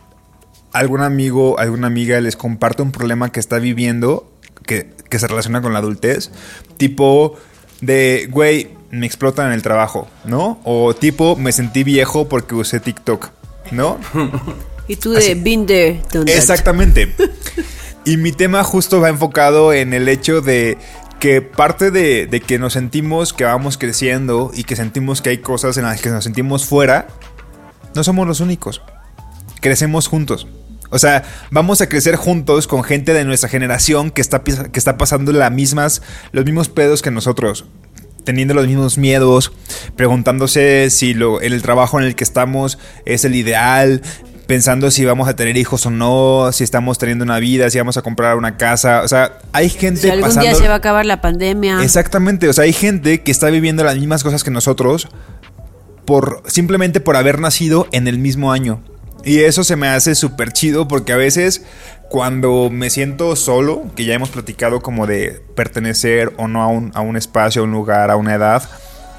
algún amigo, alguna amiga les comparte un problema que está viviendo que, que se relaciona con la adultez. Tipo de, güey, me explotan en el trabajo, ¿no? O tipo, me sentí viejo porque usé TikTok, ¿no? Y tú de that. Exactamente. Y mi tema justo va enfocado en el hecho de que parte de, de que nos sentimos que vamos creciendo y que sentimos que hay cosas en las que nos sentimos fuera, no somos los únicos. Crecemos juntos. O sea, vamos a crecer juntos con gente de nuestra generación que está, que está pasando las mismas, los mismos pedos que nosotros. Teniendo los mismos miedos, preguntándose si lo, el trabajo en el que estamos es el ideal, pensando si vamos a tener hijos o no, si estamos teniendo una vida, si vamos a comprar una casa. O sea, hay gente Si algún pasando. día se va a acabar la pandemia. Exactamente, o sea, hay gente que está viviendo las mismas cosas que nosotros por simplemente por haber nacido en el mismo año. Y eso se me hace súper chido porque a veces cuando me siento solo, que ya hemos platicado como de pertenecer o no a un, a un espacio, a un lugar, a una edad,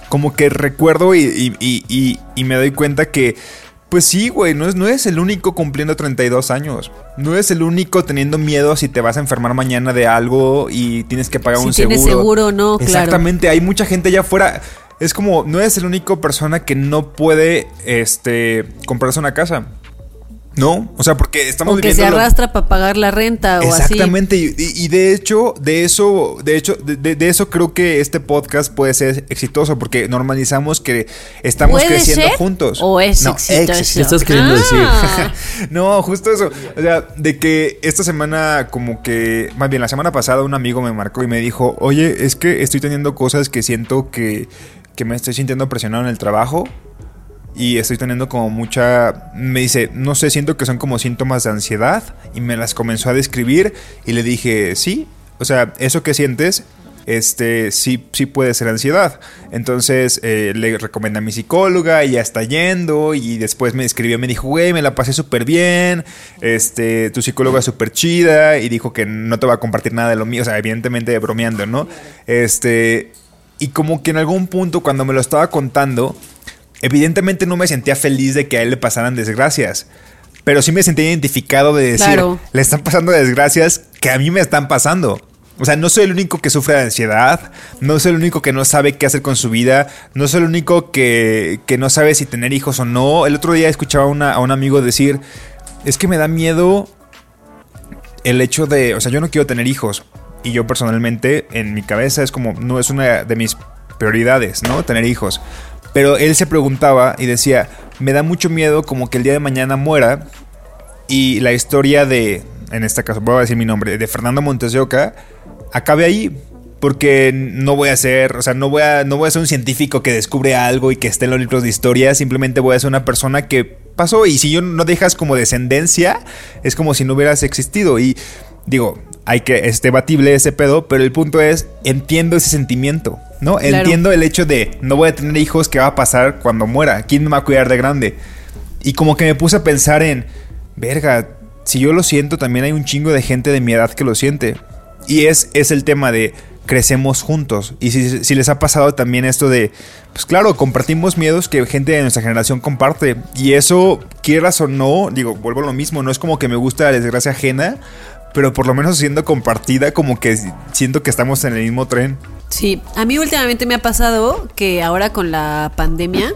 como que recuerdo y, y- y- y- y me doy cuenta que, pues sí, güey, no es, no es el único cumpliendo 32 años. No es el único teniendo miedo si te vas a enfermar mañana de algo y tienes que pagar Si un tienes seguro. seguro no, claro. Exactamente, hay mucha gente allá afuera. Es como, no es el único persona que no puede este, comprarse una casa. No, o sea, porque estamos o que se viviendo lo- arrastra para pagar la renta o así. Exactamente, y, de hecho, de eso, de hecho, de, de- de eso creo que este podcast puede ser exitoso porque normalizamos que estamos ¿Puede creciendo ser juntos. o es No, exitoso? ex- ¿Qué estás queriendo Ah. no, justo eso. O sea, de que esta semana, como que, más bien la semana pasada, un amigo me marcó y me dijo, oye, es que estoy teniendo cosas que siento que, que me estoy sintiendo presionado en el trabajo. Y estoy teniendo como mucha... Me dice, no sé, siento que son como síntomas de ansiedad. Y me las comenzó a describir. Y le dije, sí. O sea, eso que sientes, este, sí, sí puede ser ansiedad. Entonces eh, le recomendé a mi psicóloga. Y ya está yendo. Y después me escribió, me dijo, güey, me la pasé súper bien. Este, tu psicóloga es súper chida. Y dijo que no te va a compartir nada de lo mío. O sea, evidentemente bromeando, ¿no? Este... Y como que en algún punto cuando me lo estaba contando, evidentemente no me sentía feliz de que a él le pasaran desgracias. Pero sí me sentía identificado de decir, Claro. le están pasando desgracias que a mí me están pasando. O sea, no soy el único que sufre de ansiedad, no soy el único que no sabe qué hacer con su vida, no soy el único que, que no sabe si tener hijos o no. El otro día escuchaba una- a un amigo decir, es que me da miedo el hecho de, o sea, yo no quiero tener hijos. Y yo personalmente, en mi cabeza, es como, no es una de mis prioridades, ¿no? Tener hijos. Pero él se preguntaba y decía, me da mucho miedo como que el día de mañana muera y la historia de, en este caso, voy a decir mi nombre, de Fernando Montes de Oca, acabe ahí. Porque no voy a ser, o sea, no voy a, no voy a ser un científico que descubre algo y que esté en los libros de historia. Simplemente voy a ser una persona que pasó. Y si yo no dejas como descendencia, es como si no hubieras existido. Y digo, hay que, es debatible ese pedo, pero el punto es, entiendo ese sentimiento, ¿no? Claro. Entiendo el hecho de no voy a tener hijos, ¿qué va a pasar cuando muera? ¿Quién me va a cuidar de grande? Y como que me puse a pensar en, verga, si yo lo siento, también hay un chingo de gente de mi edad que lo siente. Y es, es el tema de crecemos juntos. Y si, si les ha pasado también esto de, pues claro, compartimos miedos que gente de nuestra generación comparte. Y eso, quieras o no, digo, vuelvo a lo mismo, no es como que me gusta la desgracia ajena, pero por lo menos siendo compartida, como que siento que estamos en el mismo tren. Sí, a mí últimamente me ha pasado que ahora con la pandemia,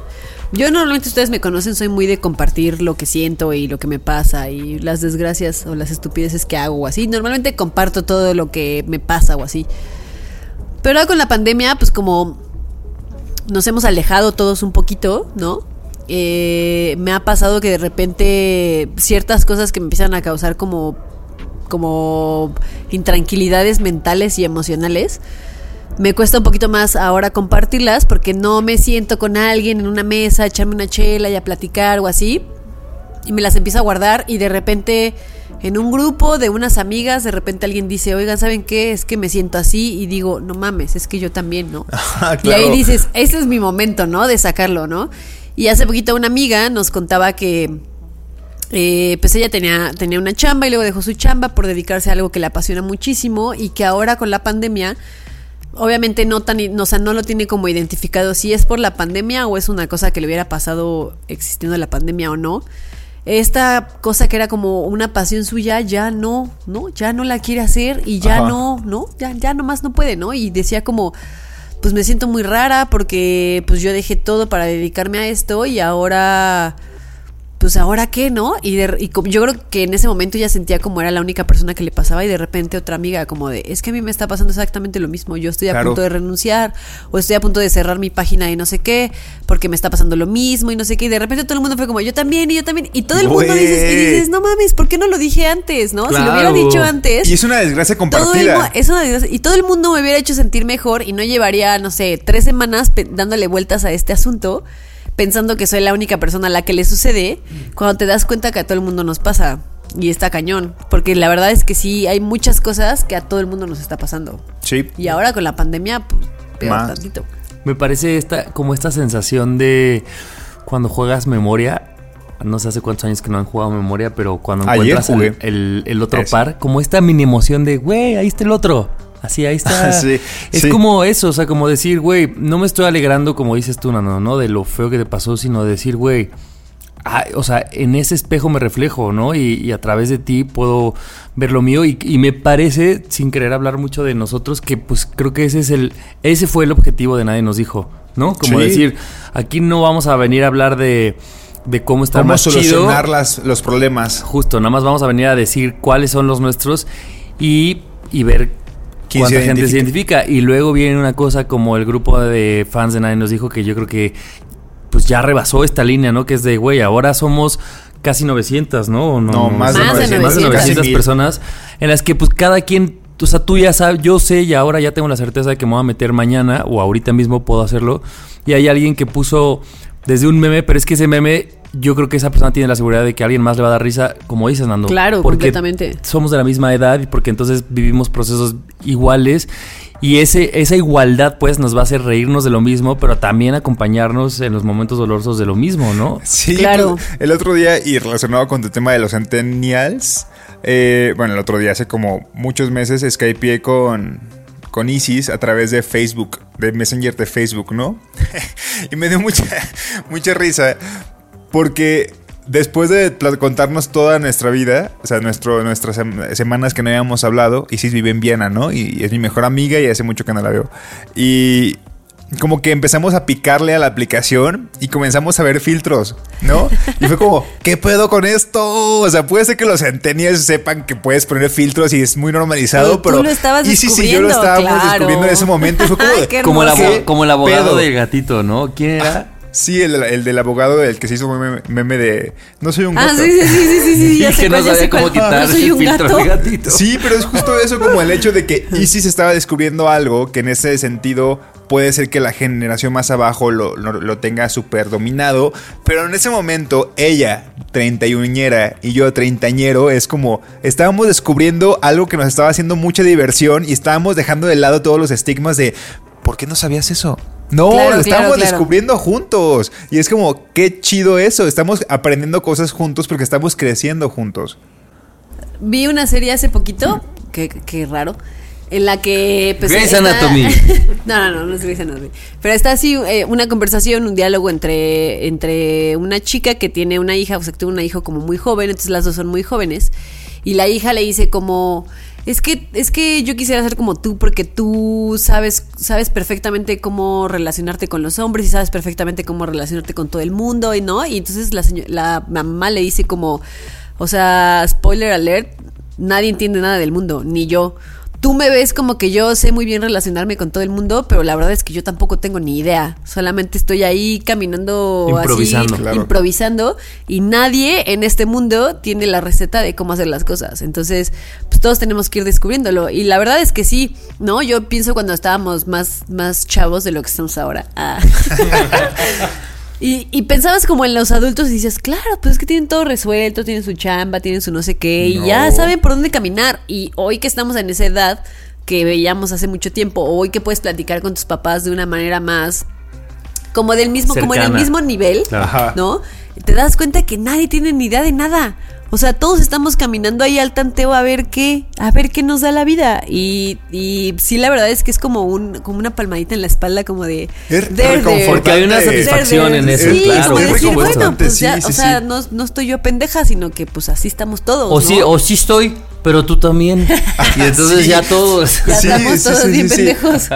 yo normalmente ustedes me conocen, soy muy de compartir lo que siento y lo que me pasa y las desgracias o las estupideces que hago o así. Normalmente comparto todo lo que me pasa o así. Pero ahora con la pandemia, pues como nos hemos alejado todos un poquito, ¿no? Eh, me ha pasado que de repente ciertas cosas que me empiezan a causar como como intranquilidades mentales y emocionales me cuesta un poquito más ahora compartirlas porque no me siento con alguien en una mesa, a echarme una chela y a platicar o así. Y me las empiezo a guardar y de repente en un grupo de unas amigas, de repente alguien dice, oigan, ¿saben qué? Es que me siento así y digo, no mames, es que yo también, ¿no? Ah, Y ahí claro. dices, ese es mi momento, ¿no? De sacarlo, ¿no? Y hace poquito una amiga nos contaba que eh, pues ella tenía, tenía una chamba y luego dejó su chamba por dedicarse a algo que le apasiona muchísimo y que ahora con la pandemia, obviamente no tan, o sea, no lo tiene como identificado si es por la pandemia o es una cosa que le hubiera pasado existiendo la pandemia o no. Esta cosa que era como una pasión suya ya no, ¿no? Ya no la quiere hacer y ya Ajá. no, ¿no? Ya, ya nomás no puede, ¿no? Y decía como, pues me siento muy rara porque pues yo dejé todo para dedicarme a esto y ahora pues ahora qué, ¿no? Y, de- y yo creo que en ese momento ella sentía como era la única persona que le pasaba y de repente otra amiga como de, es que a mí me está pasando exactamente lo mismo, yo estoy a Claro. punto de renunciar o estoy a punto de cerrar mi página y no sé qué, porque me está pasando lo mismo y no sé qué, y de repente todo el mundo fue como, yo también y yo también, y todo el mundo dices, y dices, no mames, ¿por qué no lo dije antes, no? Si lo hubiera dicho antes. Y es una desgracia Todo el compartida. es una desgracia. Y todo el mundo me hubiera hecho sentir mejor y no llevaría, no sé, tres semanas dándole vueltas a este asunto, pensando que soy la única persona a la que le sucede, cuando te das cuenta que a todo el mundo nos pasa. Y está cañón. Porque la verdad es que sí, hay muchas cosas que a todo el mundo nos está pasando. Sí. Y ahora con la pandemia, pues, peor Más. tantito. Me parece esta, como esta sensación de cuando juegas memoria. No sé hace cuántos años que no han jugado memoria, pero cuando Ayer encuentras jugué. el, el- el otro Eso. par, como esta mini emoción de, güey, ahí está el otro. Así, ahí está. Sí, es sí. como eso, o sea, como decir, güey, no me estoy alegrando, como dices tú, Nano, ¿no? De lo feo que te pasó, sino decir, güey, ah, o sea, en ese espejo me reflejo, ¿no? Y, y a través de ti puedo ver lo mío. Y, y me parece, sin querer hablar mucho de nosotros, que pues creo que ese es el, ese fue el objetivo de Nadie nos dijo, ¿no? Como Sí. decir, aquí no vamos a venir a hablar de, de cómo estar Cómo más chido. solucionar las, los problemas. Justo, nada más vamos a venir a decir cuáles son los nuestros y, y ver ¿Quién cuánta se gente se identifica. Y luego viene una cosa como el grupo de fans de Nadie nos dijo que yo creo que pues ya rebasó esta línea, ¿no? Que es de, güey, ahora somos casi 900, ¿no? O No, más de Más de 900. más de 900. 900 Casi mil. personas en las que pues cada quien, o sea, tú ya sabes, yo sé y ahora ya tengo la certeza de que me voy a meter mañana o ahorita mismo puedo hacerlo. Y hay alguien que puso desde un meme, pero es que ese meme, yo creo que esa persona tiene la seguridad de que a alguien más le va a dar risa, como dices, Nando. Claro, porque completamente. Somos de la misma edad y porque entonces vivimos procesos iguales. Y ese, esa igualdad, pues, nos va a hacer reírnos de lo mismo, pero también acompañarnos en los momentos dolorosos de lo mismo, ¿no? Sí, Claro. pues, el otro día, y relacionado con tu tema de los centennials, eh, bueno, el otro día, hace como muchos meses, skypeé con, con Isis a través de Facebook, de Messenger de Facebook, ¿no? y me dio mucha, mucha risa, porque después de contarnos toda nuestra vida, o sea, nuestro, nuestras sem- semanas que no habíamos hablado, Isis vive en Viena, ¿no? Y es mi mejor amiga y hace mucho que no la veo. Y como que empezamos a picarle a la aplicación y comenzamos a ver filtros, ¿no? Y fue como, ¿qué pedo con esto? O sea, puede ser que los centennials sepan que puedes poner filtros y es muy normalizado, Pero tú lo estabas Isis y yo lo estábamos claro. descubriendo en ese momento y fue como... Ay, Como, el como el abogado pedo? del gatito, ¿no? ¿Quién era? Sí, el, el del abogado, el que se hizo meme, meme de... No soy un Ah, gato. sí, sí, sí, sí, sí, sí, ya Y sé que no cuál, ya sabía cómo cuál. quitar Yo soy un filtro gato. de gatito. Sí, pero es justo eso como el hecho de que Isis estaba descubriendo algo que en ese sentido puede ser que la generación más abajo lo, lo- lo tenga súper dominado, pero en ese momento ella, 31ñera, y yo, treintañero, es como estábamos descubriendo algo que nos estaba haciendo mucha diversión y estábamos dejando de lado todos los estigmas de ¿por qué no sabías eso? No, Claro, lo claro, claro. descubriendo juntos. Y es como, qué chido eso. Estamos aprendiendo cosas juntos porque estamos creciendo juntos. Vi una serie hace poquito, que, que raro, en la que... Pues, Grey's está- Anatomy. no, no, no, no es Grey's Anatomy. Pero está así eh, una conversación, un diálogo entre, entre una chica que tiene una hija, o sea, que tuvo una hija como muy joven, entonces las dos son muy jóvenes. Y la hija le dice como... Es que, es que yo quisiera ser como tú porque tú sabes, sabes perfectamente cómo relacionarte con los hombres y sabes perfectamente cómo relacionarte con todo el mundo y no. Y entonces la, la mamá le dice como, o sea, spoiler alert, nadie entiende nada del mundo, ni yo. Tú me ves como que yo sé muy bien relacionarme con todo el mundo, pero la verdad es que yo tampoco tengo ni idea. Solamente estoy ahí caminando Improvisando. así, Claro. improvisando y nadie en este mundo tiene la receta de cómo hacer las cosas. Entonces, pues todos tenemos que ir descubriéndolo. Y la verdad es que sí, ¿no? Yo pienso cuando estábamos más, más chavos de lo que estamos ahora. Ah. Y, y pensabas como en los adultos y dices, claro, pues es que tienen todo resuelto, tienen su chamba, tienen su no sé qué, y ya saben por dónde caminar. Y hoy que estamos en esa edad que veíamos hace mucho tiempo, hoy que puedes platicar con tus papás de una manera más como del mismo, como en el mismo nivel. Ajá. ¿no? Te das cuenta que nadie tiene ni idea de nada. O sea, todos estamos caminando ahí al tanteo a ver qué, a ver qué nos da la vida. Y, y sí, la verdad es que es como un, como una palmadita en la espalda, como de. Es. Porque hay una satisfacción en eso, Sí, claro. como es decir, bueno, pues sí, ya, sí, o sea, sí. no, no estoy yo pendeja, sino que pues así estamos todos. O ¿no? sí, o sí estoy, pero tú también. Y entonces Sí. ya todos. Ya Sí, estamos sí, todos sí, bien pendejos.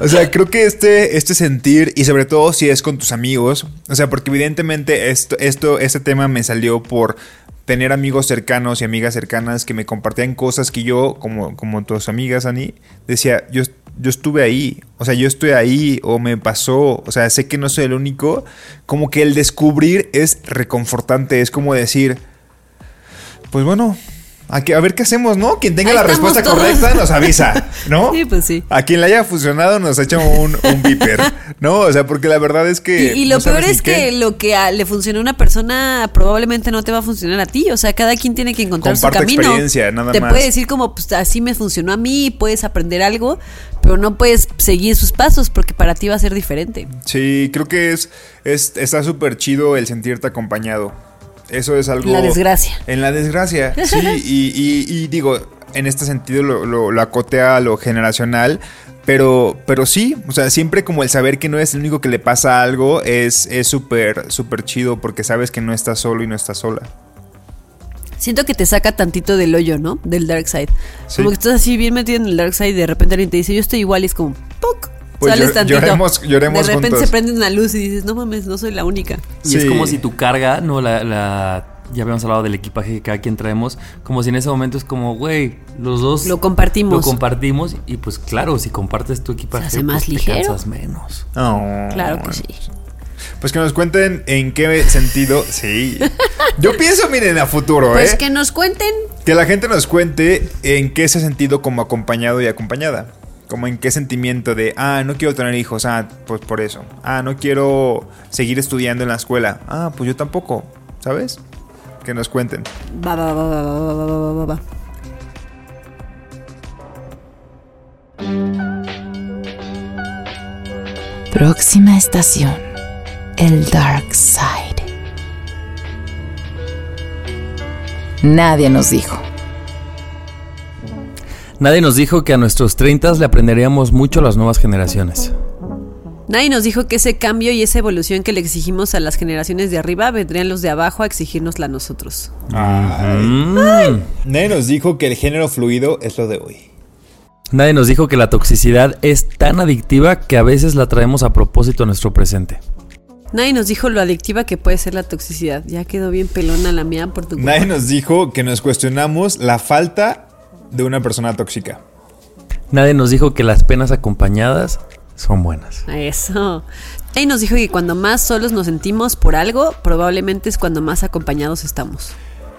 O sea, creo que este, este sentir, y sobre todo si es con tus amigos, o sea, porque evidentemente esto, esto, este tema me salió por tener amigos cercanos y amigas cercanas que me compartían cosas que yo, como, como tus amigas, Ani, decía, yo, yo estuve ahí, o sea, yo estoy ahí, o me pasó, o sea, sé que no soy el único, como que el descubrir es reconfortante, es como decir, pues bueno, a, que- a ver qué hacemos, ¿no? Quien tenga Ahí la respuesta todos. correcta nos avisa, ¿no? Sí, pues sí. A quien le haya funcionado nos echa un, un beeper, ¿no? O sea, porque la verdad es Y, que... y lo no sabes peor es que lo que a- le funciona a una persona probablemente no te va a funcionar a ti. O sea, cada quien tiene que encontrar Comparte su camino. experiencia, nada te más. puede decir como, pues así me funcionó a mí, puedes aprender algo, pero no puedes seguir sus pasos porque para ti va a ser diferente. Sí, creo que es, es está súper chido el sentirte acompañado. Eso es algo... En la desgracia. En la desgracia, sí. y, y- y digo, en este sentido lo, lo, lo acotea a lo generacional. Pero, pero sí, o sea, siempre como el saber que no es el único que le pasa algo es es súper, súper chido porque sabes que no estás solo y no estás sola. Siento que te saca tantito del hoyo, ¿no? Del dark side. Sí. Como que estás así bien metido en el dark side y de repente alguien te dice, yo estoy igual y es como, ¡puc! Pues Sales llor- tantito. lloremos- lloremos de repente juntos. se prende una luz y dices, no mames, no soy la única. Y es como si tu carga, no la, la- ya habíamos hablado del equipaje que cada quien traemos, como si en ese momento es como, güey, los dos Lo compartimos. Lo compartimos y pues claro, si compartes tu equipaje, Se hace más pues, te ligero. cansas menos. Oh. Claro que sí. Pues que nos cuenten en qué sentido. Sí. Yo pienso, miren, a futuro, Pues ¿eh? que nos cuenten. Que la gente nos cuente en qué se ha sentido como acompañado y acompañada. Como en qué sentimiento de, ah, no quiero tener hijos, ah, pues por eso. Ah, no quiero seguir estudiando en la escuela. Ah, pues yo tampoco, ¿sabes? Que nos cuenten. Va, va, va, va, va, va, va, va, va. Próxima estación. El Dark Side. Nadie nos dijo. Nadie nos dijo que a nuestros 30 le aprenderíamos mucho a las nuevas generaciones. Nadie nos dijo que ese cambio y esa evolución que le exigimos a las generaciones de arriba vendrían los de abajo a exigírnosla a nosotros. Mm. Nadie nos dijo que el género fluido es lo de hoy. Nadie nos dijo que la toxicidad es tan adictiva que a veces la traemos a propósito a nuestro presente. Nadie nos dijo lo adictiva que puede ser la toxicidad. Ya quedó bien pelona la mía por tu culpa. Nadie nos dijo que nos cuestionamos la falta de una persona tóxica. Nadie nos dijo que las penas acompañadas son buenas. Eso. Nadie nos dijo que cuando más solos nos sentimos por algo, probablemente es cuando más acompañados estamos.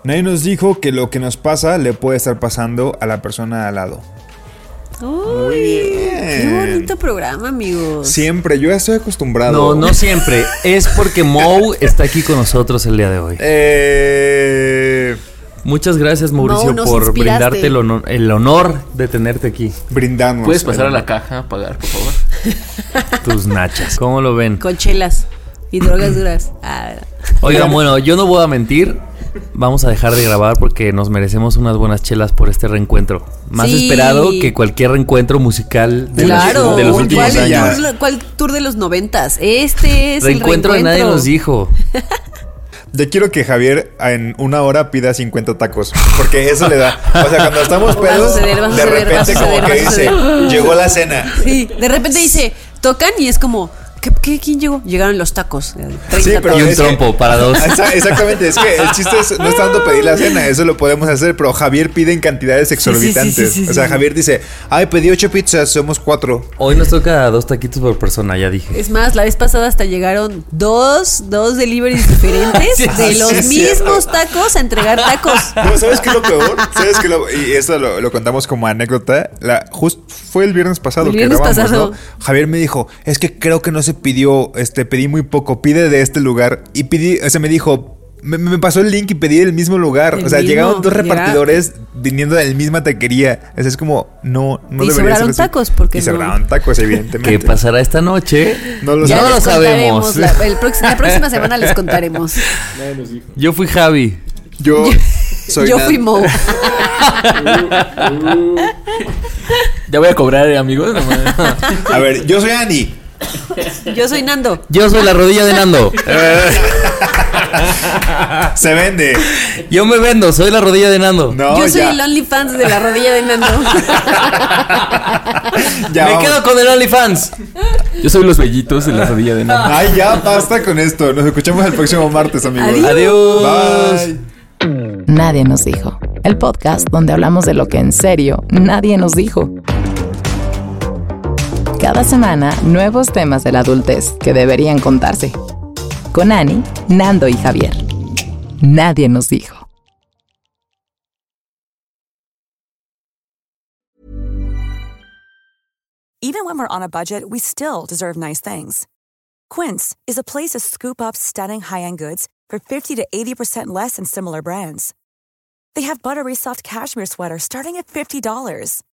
Nadie nos dijo que lo que nos pasa le puede estar pasando a la persona al lado. Uy, qué bonito programa, amigos. Siempre, yo ya estoy acostumbrado. No, no siempre. Es porque Mo está aquí con nosotros el día de hoy. Eh, Muchas gracias, Mauricio, nos por inspiraste. brindarte el honor, el honor de tenerte aquí. brindamos. ¿Puedes pasar a la caja a pagar, por favor? Tus nachas. ¿Cómo lo ven? Con chelas y drogas duras. Ah, Oigan, bueno, yo no voy a mentir. Vamos a dejar de grabar porque nos merecemos unas buenas chelas por este reencuentro. Más Sí. esperado que cualquier reencuentro musical de, claro. los, de los ¿Cuál últimos ¿Cuál, años. tour, cuál tour de los noventas? Este es Reencuentro el de reencuentro. nadie nos dijo. Ya quiero que Javier en una hora pida 50 tacos. Porque eso le da. O sea, cuando estamos pedos, de repente como que dice, llegó la cena. Sí, de repente dice, tocan y es como, ¿Qué, qué, quién llegó? Llegaron los tacos. 30 Sí, pero Y un que- trompo para dos. Exa- Exactamente, es que el chiste es, no es tanto pedir la cena, eso lo podemos hacer, pero Javier pide en cantidades sí, sí, exorbitantes. sí, sí, o sea. Javier dice, ay, pedí ocho pizzas, somos cuatro. Hoy nos toca dos taquitos por persona, ya dije. Es más, la vez pasada hasta llegaron dos, dos deliveries diferentes Sí, de los mismos cierto. tacos a entregar tacos. No, ¿sabes qué es lo peor? ¿Sabes qué lo- y esto lo, lo contamos como anécdota. La, just, fue el viernes pasado El que viernes grabamos, pasado. ¿no? Javier me dijo, es que creo que no se pidió, este, pedí muy poco, pide de este lugar. Y pedí, o sea, me dijo, me, me pasó el link y pedí del mismo lugar. El o sea, mismo, llegaron dos repartidores viniendo de la misma taquería. O sea, es como, no, no Y debería sobraron tacos, porque Y no- sobraron tacos, evidentemente. ¿Qué pasará esta noche? No lo Ya no sabemos. lo sabemos. La, el la próxima semana les contaremos. Yo fui Javi. Yo soy Yo Nan- fui Mo. Ya voy a cobrar, eh, amigos. A ver, yo soy Ani. Yo soy Nando. Yo soy la rodilla de Nando. Se vende. Yo me vendo, soy la rodilla de Nando. No, Yo soy ya. el OnlyFans de la rodilla de Nando. ya me vamos. quedo con el OnlyFans. Yo soy los bellitos de la rodilla de nada. Ay, ya basta con esto. Nos escuchamos el próximo martes, amigos. Adiós. Adiós. Bye. Nadie nos dijo. El podcast donde hablamos de lo que en serio nadie nos dijo. Cada semana, nuevos temas de la adultez que deberían contarse. Con Ani, Nando y Javier. Nadie nos dijo. Even when we're on a budget, we still deserve nice things. Quince is a place to scoop up stunning high-end goods for 50 to 80% less than similar brands. They have buttery soft cashmere sweaters starting at $50,